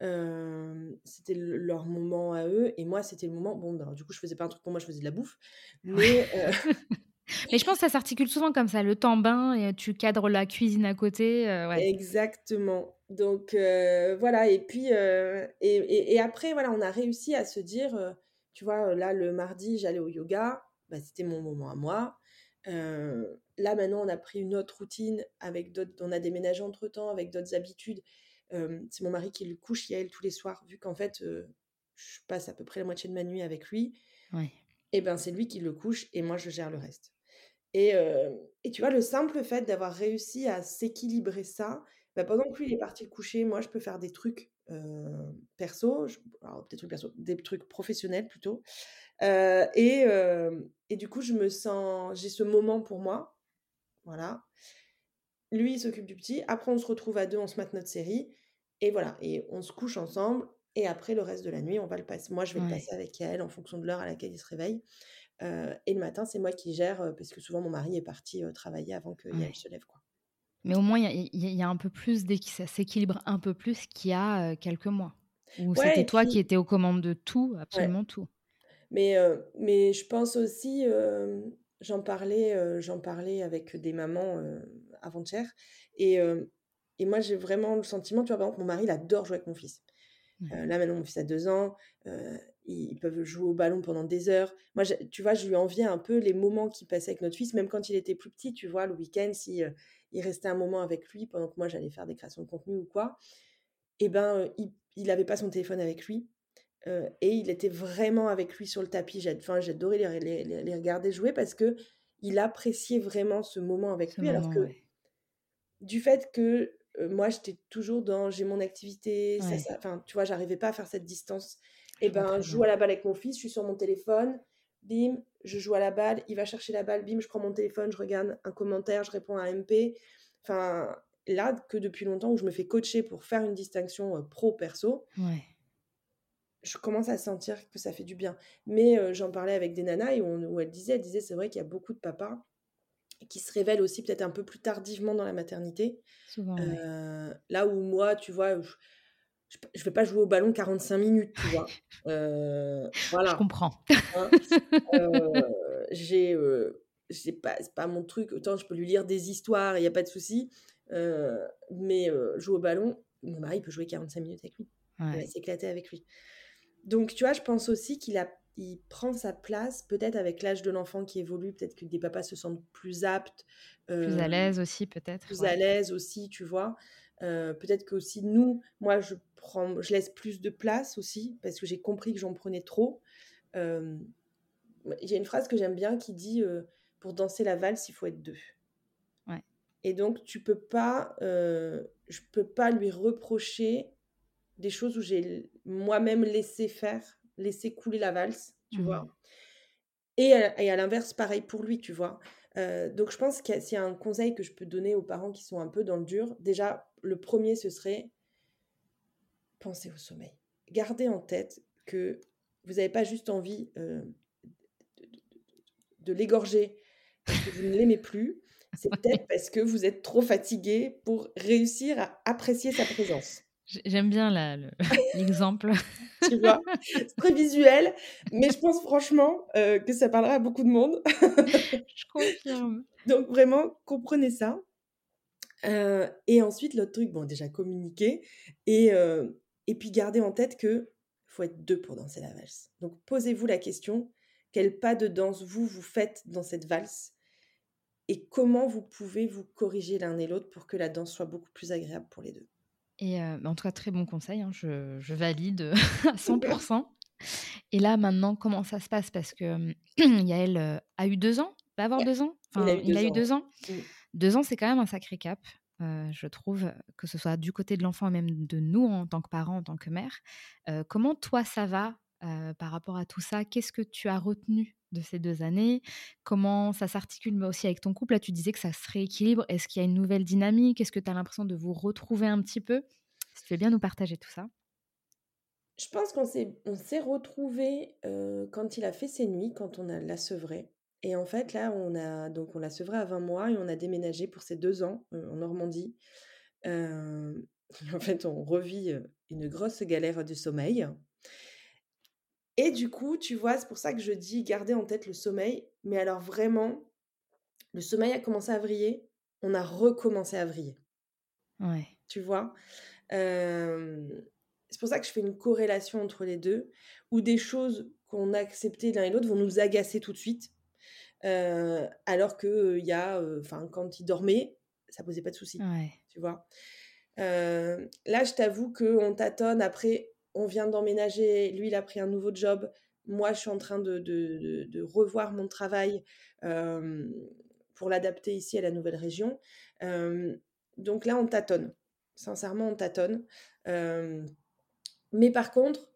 Euh, c'était leur moment à eux, et moi, c'était le moment, bon, ben, du coup, je faisais pas un truc pour moi, je faisais de la bouffe, mais... Mais je pense que ça s'articule souvent comme ça, le temps bain et tu cadres la cuisine à côté. ouais. Exactement. Donc voilà, et puis et, et, après, voilà, on a réussi à se dire, tu vois, là, le mardi, j'allais au yoga, bah, c'était mon moment à moi. là, maintenant, on a pris une autre routine avec d'autres. On a déménagé entre temps avec d'autres habitudes. c'est mon mari qui le couche, elle, tous les soirs, vu qu'en fait, je passe à peu près la moitié de ma nuit avec lui. Et ben, c'est lui qui le couche et moi, je gère le reste. Et, et tu vois, le simple fait d'avoir réussi à s'équilibrer ça, bah, pendant que lui il est parti coucher, moi, je peux faire des trucs perso, alors, des trucs perso, des trucs professionnels plutôt. et, et du coup, je me sens, j'ai ce moment pour moi, voilà. Lui, il s'occupe du petit. Après, on se retrouve à deux, on se mate notre série. Et voilà. Et on se couche ensemble. Et après, le reste de la nuit, on va le passer. Moi, je vais le passer avec elle en fonction de l'heure à laquelle il se réveille. Et le matin, c'est moi qui gère, parce que souvent, mon mari est parti travailler avant qu'elle ouais. se lève. Quoi. Mais au moins, il y, a un peu plus, dès que ça s'équilibre un peu plus qu'il y a quelques mois. Où c'était toi qui étais aux commandes de tout, absolument tout. Mais, mais je pense aussi, j'en parlais, j'en parlais avec des mamans avant-hier. Et, et moi, j'ai vraiment le sentiment, tu vois, par exemple, mon mari, il adore jouer avec mon fils. là, maintenant, mon fils a deux ans. Ils peuvent jouer au ballon pendant des heures. Moi, tu vois, je lui enviais un peu les moments qu'il passait avec notre fils, même quand il était plus petit, tu vois, le week-end, si il restait un moment avec lui pendant que moi, j'allais faire des créations de contenu ou quoi. Eh ben, il n'avait pas son téléphone avec lui et il était vraiment avec lui sur le tapis. J'adorais les, les, les, regarder jouer parce que il appréciait vraiment ce moment avec lui. alors que du fait que moi, j'étais toujours dans j'ai mon activité, enfin, tu vois, j'arrivais pas à faire cette distance. Et ben, je joue à la balle avec mon fils, je suis sur mon téléphone, bim, je joue à la balle, il va chercher la balle, bim, je prends mon téléphone, je regarde un commentaire, je réponds à un MP. Enfin, là, que depuis longtemps où je me fais coacher pour faire une distinction pro-perso, ouais je commence à sentir que ça fait du bien. Mais j'en parlais avec des nanas et où, elle disait, elle disait, c'est vrai qu'il y a beaucoup de papas qui se révèlent aussi peut-être un peu plus tardivement dans la maternité. Là où moi, tu vois, je, je, vais pas jouer au ballon 45 minutes, tu vois. voilà. Je comprends. Hein, j'ai, c'est pas, pas mon truc. Autant je peux lui lire des histoires, il n'y a pas de souci. mais jouer au ballon, mon mari peut jouer 45 minutes avec lui. Il va s'éclater avec lui. Donc, tu vois, je pense aussi qu'il a, il prend sa place, peut-être avec l'âge de l'enfant qui évolue, peut-être que des papas se sentent plus aptes. plus à euh, l'aise aussi, peut-être. Plus à l'aise aussi, tu vois. Euh, peut-être que aussi nous, moi, je, prends, je laisse plus de place aussi, parce que j'ai compris que j'en prenais trop. Euh, il y a une phrase que j'aime bien qui dit Pour danser la valse, il faut être deux. Ouais. Et donc, tu peux pas, je peux pas lui reprocher des choses où j'ai moi-même laissé faire, laissé couler la valse, tu vois. Mmh. Et à, et à l'inverse, pareil pour lui, tu vois. Euh, donc je pense qu'il y a un conseil que je peux donner aux parents qui sont un peu dans le dur, déjà, le premier, ce serait penser au sommeil. Gardez en tête que vous n'avez pas juste envie euh, de, de l'égorger parce que vous ne l'aimez plus, c'est peut-être parce que vous êtes trop fatigué pour réussir à apprécier sa présence. J'aime bien l'exemple. tu vois, c'est très visuel, mais je pense franchement euh, que ça parlera à beaucoup de monde. je confirme. Donc vraiment, comprenez ça. Euh, et ensuite, l'autre truc, bon, déjà communiquer et, euh, et puis garder en tête que faut être deux pour danser la valse. Donc posez-vous la question quel pas de danse vous vous faites dans cette valse et comment vous pouvez vous corriger l'un et l'autre pour que la danse soit beaucoup plus agréable pour les deux? Et bah, en tout cas, très bon conseil, hein, je, je, valide à 100%. Et là, maintenant, comment ça se passe? Parce que Yael a eu deux ans, va avoir deux ans? il a eu deux, ans. Eu deux ans. Mmh. Deux ans, c'est quand même un sacré cap, je trouve, que ce soit du côté de l'enfant et même de nous en tant que parents, en tant que mère. comment toi, ça va par rapport à tout ça Qu'est-ce que tu as retenu de ces deux années? Comment ça s'articule mais aussi avec ton couple? Là, tu disais que ça se rééquilibre. Est-ce qu'il y a une nouvelle dynamique? Est-ce que tu as l'impression de vous retrouver un petit peu? Si tu veux bien nous partager tout ça. Je pense qu'on s'est, on s'est retrouvés quand il a fait ses nuits, quand on a l'a sevré. Et en fait, là, on a donc on l'a sevré à 20 mois et on a déménagé pour ses deux ans en Normandie. en fait, on revit une grosse galère du sommeil. Et du coup, tu vois, c'est pour ça que je dis garder en tête le sommeil. Mais alors vraiment, le sommeil a commencé à vriller, on a recommencé à vriller. Ouais. Tu vois? C'est pour ça que je fais une corrélation entre les deux, où des choses qu'on a acceptées l'un et l'autre vont nous agacer tout de suite. alors que il y a, enfin, quand il dormait, ça posait pas de soucis, tu vois? là, je t'avoue qu'on tâtonne. Après, on vient d'emménager. Lui, il a pris un nouveau job. Moi, je suis en train de, de, revoir mon travail pour l'adapter ici à la nouvelle région. donc là, on tâtonne. Sincèrement, on tâtonne. mais par contre,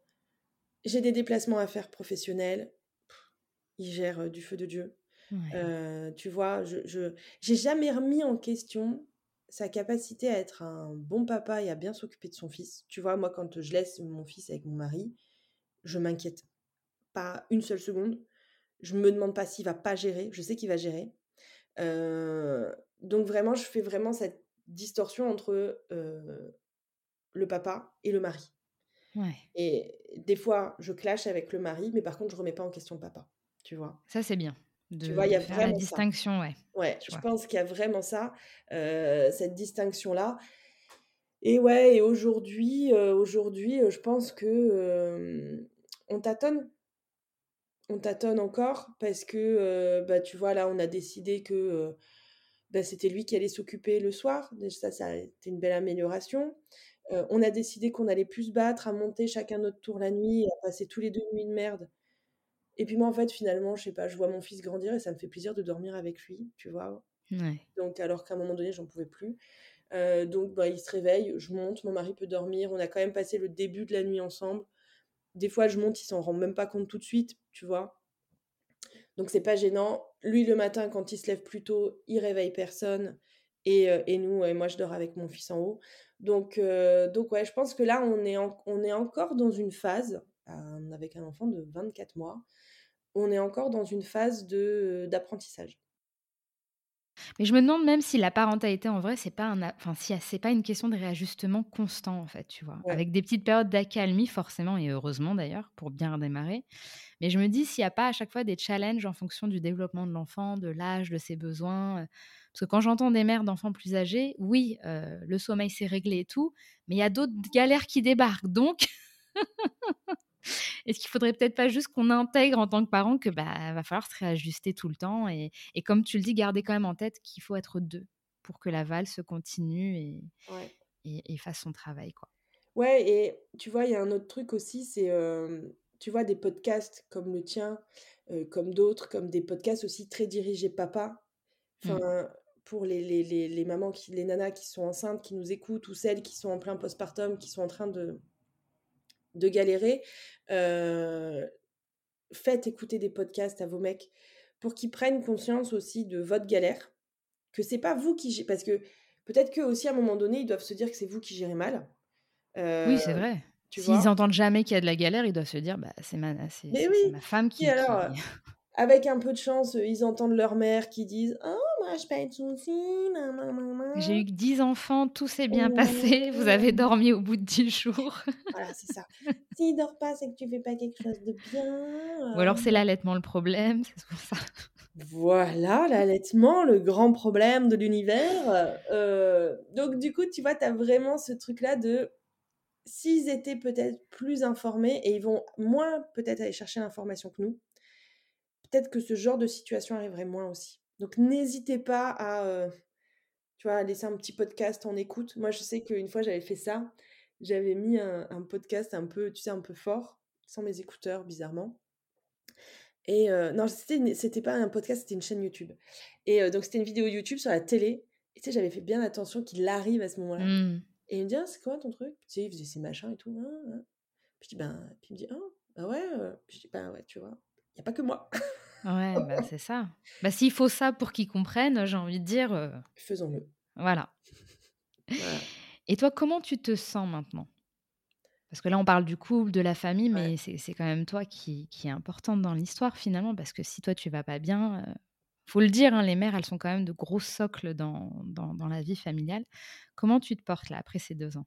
j'ai des déplacements à faire professionnels. Il gère du feu de Dieu. tu vois, je j'ai jamais remis en question sa capacité à être un bon papa et à bien s'occuper de son fils. Tu vois, moi, quand je laisse mon fils avec mon mari, je m'inquiète pas une seule seconde. Je me demande pas s'il va pas gérer. Je sais qu'il va gérer. donc vraiment, je fais vraiment cette distorsion entre le papa et le mari. Et des fois, je clash avec le mari, mais par contre, je remets pas en question le papa. Tu vois. Ça, c'est bien. De, tu vois, il y a vraiment la distinction, ouais. Ouais, je pense qu'il y a vraiment ça, cette distinction-là. Et ouais, et aujourd'hui, aujourd'hui, je pense que on tâtonne on tâtonne encore parce que, bah, tu vois, là, on a décidé que bah, c'était lui qui allait s'occuper le soir. Ça, ça a été une belle amélioration. on a décidé qu'on allait plus se battre, à monter chacun notre tour la nuit, à passer tous les deux nuits de merde. Et puis moi, en fait, finalement, je sais pas, je vois mon fils grandir et ça me fait plaisir de dormir avec lui, tu vois. Donc, alors qu'à un moment donné, j'en pouvais plus. donc, bah, il se réveille, je monte, mon mari peut dormir. On a quand même passé le début de la nuit ensemble. Des fois, je monte, il s'en rend même pas compte tout de suite, tu vois. Donc, c'est pas gênant. Lui, le matin, quand il se lève plus tôt, il réveille personne. Et, euh, et nous, et moi, je dors avec mon fils en haut. Donc, euh, donc ouais, je pense que là, on est, on est encore dans une phase, euh, avec un enfant de 24 mois, on est encore dans une phase d'apprentissage. Mais je me demande même si la parentalité en vrai, c'est pas un, enfin si c'est pas une question de réajustement constant en fait, tu vois, avec des petites périodes d'accalmie forcément et heureusement d'ailleurs pour bien redémarrer. Mais je me dis s'il n'y a pas à chaque fois des challenges en fonction du développement de l'enfant, de l'âge, de ses besoins. Parce que quand j'entends des mères d'enfants plus âgés, oui, le sommeil s'est réglé et tout, mais il y a d'autres galères qui débarquent. Donc, Est-ce qu'il faudrait peut-être pas juste qu'on intègre en tant que parent que bah va falloir se réajuster tout le temps et, et comme tu le dis, garder quand même en tête qu'il faut être deux pour que la valse continue et, et, fasse son travail quoi. Ouais et tu vois il y a un autre truc aussi c'est tu vois des podcasts comme le tien comme d'autres comme des podcasts aussi très dirigés papa mmh. enfin pour les, les, les, les, mamans qui les nanas qui sont enceintes qui nous écoutent ou celles qui sont en plein postpartum qui sont en train de de galérer, faites écouter des podcasts à vos mecs pour qu'ils prennent conscience aussi de votre galère, que c'est pas vous qui parce que peut-être que aussi à un moment donné ils doivent se dire que c'est vous qui gérez mal. oui, c'est vrai. S'ils entendent jamais qu'il y a de la galère, ils doivent se dire bah c'est ma, ma femme qui. alors, avec un peu de chance, ils entendent leur mère qui disent Oh, je pas de soucis. J'ai eu 10 enfants, tout s'est bien passé. Vous avez dormi au bout de 10 jours. voilà, c'est ça. S'il dort pas, c'est que tu fais pas quelque chose de bien. Ou alors c'est l'allaitement le problème, c'est pour ça. Voilà, l'allaitement, le grand problème de l'univers. Euh, donc, du coup, tu vois, tu as vraiment ce truc-là de s'ils étaient peut-être plus informés et ils vont moins peut-être aller chercher l'information que nous peut-être que ce genre de situation arriverait moins aussi. Donc n'hésitez pas à, tu vois, laisser un petit podcast en écoute. Moi, je sais qu'une fois, j'avais fait ça. J'avais mis un, podcast un peu, tu sais, un peu fort, sans mes écouteurs, bizarrement. Et non, c'était, pas un podcast, c'était une chaîne YouTube. Et donc, c'était une vidéo YouTube sur la télé. Et tu sais, j'avais fait bien attention qu'il arrive à ce moment-là. Mmh. Et il me dit, «Ah, c'est quoi ton truc? Tu sais, il faisait ses machins et tout. Hein, hein. Puis je dis, ben, puis il me dit, oh, bah ouais. Puis je dis, ben ouais, tu vois, il n'y a pas que moi. Ouais, bah, c'est ça. Bah, s'il faut ça pour qu'ils comprennent, j'ai envie de dire. Faisons-le. Voilà. Et toi, comment tu te sens maintenant? Parce que là, on parle du couple, de la famille, mais c'est quand même toi qui, qui est importante dans l'histoire finalement. Parce que si toi, tu vas pas bien, faut le dire, hein, les mères, elles sont quand même de gros socles dans, dans, dans la vie familiale. Comment tu te portes là après ces deux ans?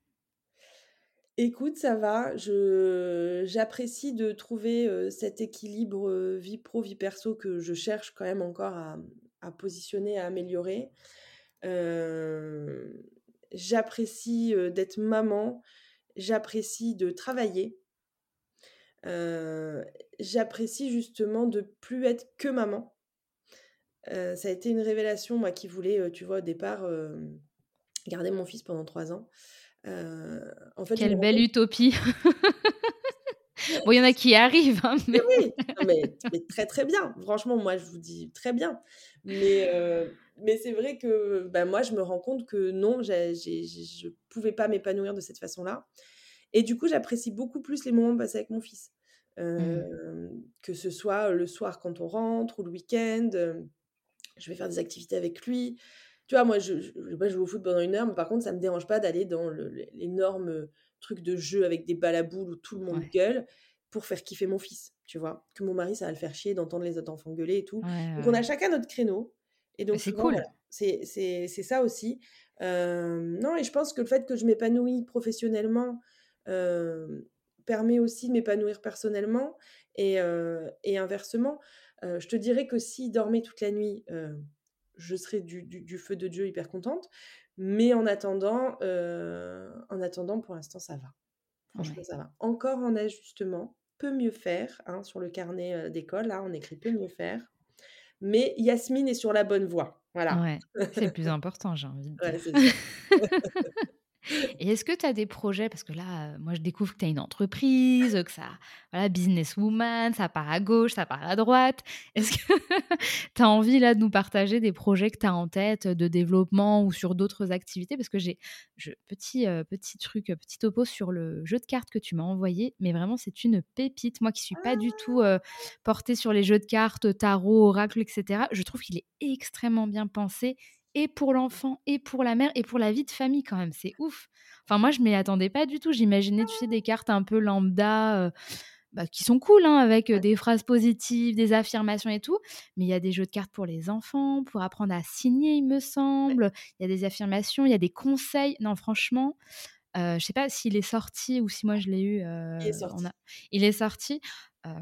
Écoute, ça va. J'apprécie de trouver, cet équilibre, vie pro, vie perso que je cherche quand même encore à, à positionner, à améliorer. j'apprécie, d'être maman. J'apprécie de travailler. j'apprécie justement de plus être que maman. ça a été une révélation, moi qui voulais, tu vois, au départ, garder mon fils pendant trois ans. En fait, Quelle belle utopie Bon, il y en a qui arrivent. Hein, mais... Oui, mais, très très bien. Franchement, moi, je vous dis très bien. Mais, mais c'est vrai que bah, moi, je me rends compte que non, je ne pouvais pas m'épanouir de cette façon-là. Et du coup, j'apprécie beaucoup plus les moments passés avec mon fils. Mmh. Que ce soit le soir quand on rentre ou le week-end. je vais faire des activités avec lui. Tu vois, moi, je, je, je joue au foot pendant une heure, mais par contre, ça ne me dérange pas d'aller dans l'énorme truc de jeu avec des balles à boules où tout le monde gueule pour faire kiffer mon fils, tu vois? Que mon mari, ça va le faire chier d'entendre les autres enfants gueuler et tout. donc, on a chacun notre créneau. Et donc, c'est cool. c'est ça aussi. non, et je pense que le fait que je m'épanouis professionnellement permet aussi de m'épanouir personnellement. Et, et inversement, je te dirais que s'il dormait toute la nuit, je serais du, du, feu de Dieu hyper contente. Mais en attendant, en attendant, pour l'instant, ça va. Franchement, ça va. Encore en ajustement, peut mieux faire. Hein, sur le carnet d'école, là, on écrit peut mieux faire. Mais Yasmine est sur la bonne voie. Voilà. Ouais, c'est le plus important, j'ai envie de dire. Et est-ce que tu as des projets? Parce que là, moi, je découvre que tu as une entreprise, que ça, voilà, businesswoman, ça part à gauche, ça part à droite. Est-ce que tu as envie là de nous partager des projets que tu as en tête de développement ou sur d'autres activités? Parce que j'ai petit, petit truc, petit topo sur le jeu de cartes que tu m'as envoyé, mais vraiment, c'est une pépite. Moi qui suis pas du tout portée sur les jeux de cartes, tarot, oracle, etc., je trouve qu'il est extrêmement bien pensé et pour l'enfant, et pour la mère, et pour la vie de famille quand même. C'est ouf. Enfin, moi, je m'y attendais pas du tout. J'imaginais, tu sais, des cartes un peu lambda. bah, qui sont cool, hein, avec des phrases positives, des affirmations et tout. Mais il y a des jeux de cartes pour les enfants, pour apprendre à signer, il me semble. Il y a des affirmations, il y a des conseils. Non, franchement, euh, je sais pas s'il est sorti ou si moi je l'ai eu. il est sorti. Il est sorti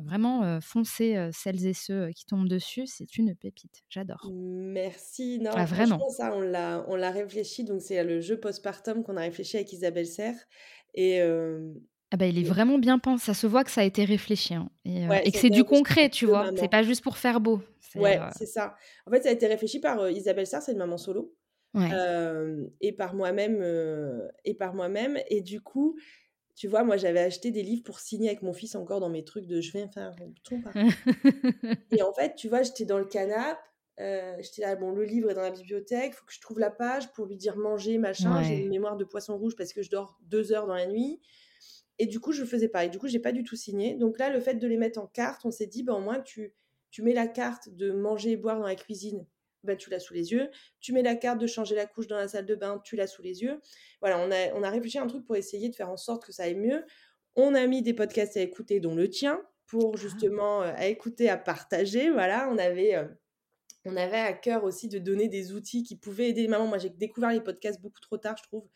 vraiment, foncez celles et ceux qui tombent dessus, c'est une pépite. J'adore. Merci. Non, ah, vraiment. Ça, on l'a, on l'a réfléchi. Donc, c'est le jeu postpartum qu'on a réfléchi avec Isabelle Serre. Et, ah bah, il est vraiment bien pensé. Ça se voit que ça a été réfléchi. Hein. Et, et, que c'est du concret, tu vois. C'est pas juste pour faire beau. Ouais, c'est ça. En fait, ça a été réfléchi par Isabelle Serre, c'est une maman solo. Ouais. et par moi-même. et par moi-même. Et du coup, tu vois, moi, j'avais acheté des livres pour signer avec mon fils encore dans mes trucs de je vais faire tout. et en fait, tu vois, j'étais dans le canapé. Euh, j'étais là, bon, le livre est dans la bibliothèque, il faut que je trouve la page pour lui dire manger, machin. J'ai une mémoire de poisson rouge parce que je dors deux heures dans la nuit. Et du coup, je faisais pareil. Du coup, j'ai pas du tout signé. Donc là, le fait de les mettre en carte, on s'est dit, ben, au moins, tu, tu mets la carte de manger et boire dans la cuisine ben, tu l'as sous les yeux. Tu mets la carte de changer la couche dans la salle de bain, tu l'as sous les yeux. Voilà, on a, on a réfléchi à un truc pour essayer de faire en sorte que ça aille mieux. On a mis des podcasts à écouter, dont le tien, pour ah. justement euh, à écouter, à partager. Voilà, on avait, euh, on avait à cœur aussi de donner des outils qui pouvaient aider les mamans. Moi, j'ai découvert les podcasts beaucoup trop tard, je trouve.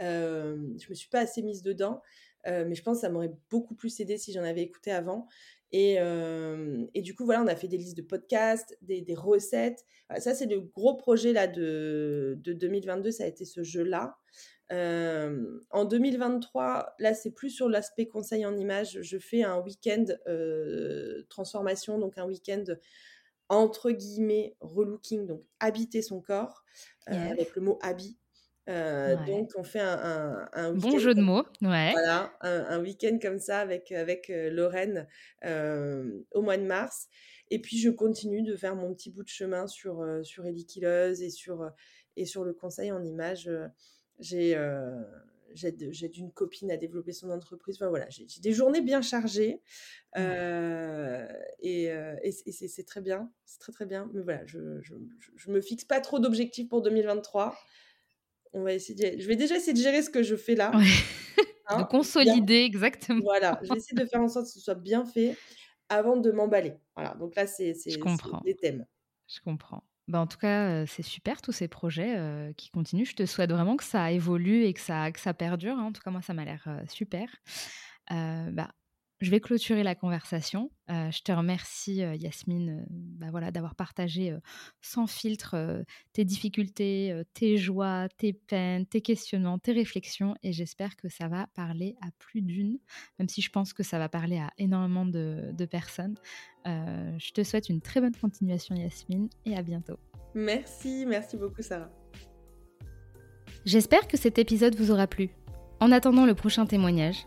Euh, je me suis pas assez mise dedans. Euh, mais je pense que ça m'aurait beaucoup plus aidé si j'en avais écouté avant. Et, et, du coup, voilà, on a fait des listes de podcasts, des, des recettes. Ça, c'est le gros projet là, de, de 2022, ça a été ce jeu-là. en 2023, là, c'est plus sur l'aspect conseil en images. Je fais un week-end transformation, donc un week-end entre guillemets relooking, donc habiter son corps, avec le mot habit euh, donc, on fait un, un, Bon jeu de mots, ouais. Voilà, un, week-end comme ça avec, avec euh, Lorraine euh, au mois de mars. Et puis, je continue de faire mon petit bout de chemin sur, sur Ellie et sur, et sur le conseil en images. J'ai j'aide une copine à développer son entreprise. Enfin, voilà, j'ai des journées bien chargées et, et c'est très bien, c'est très très bien. Mais voilà, je, je me fixe pas trop d'objectifs pour 2023 on va essayer. Je vais déjà essayer de gérer ce que je fais là. Hein, de consolider, exactement. Voilà, je vais essayer de faire en sorte que ce soit bien fait avant de m'emballer. Voilà, donc là, c'est des thèmes. Je comprends. Bah, en tout cas, euh, c'est super tous ces projets euh, qui continuent. Je te souhaite vraiment que ça évolue et que ça, que ça perdure. Hein. En tout cas, moi, ça m'a l'air euh, super. bah, je vais clôturer la conversation. Euh, je te remercie, euh, Yasmine, euh, bah voilà, d'avoir partagé sans filtre tes difficultés, tes joies, tes peines, tes questionnements, tes réflexions. Et j'espère que ça va parler à plus d'une, même si je pense que ça va parler à énormément de, de personnes. je te souhaite une très bonne continuation, Yasmine, et à bientôt. Merci, merci beaucoup, Sarah. J'espère que cet épisode vous aura plu. En attendant le prochain témoignage,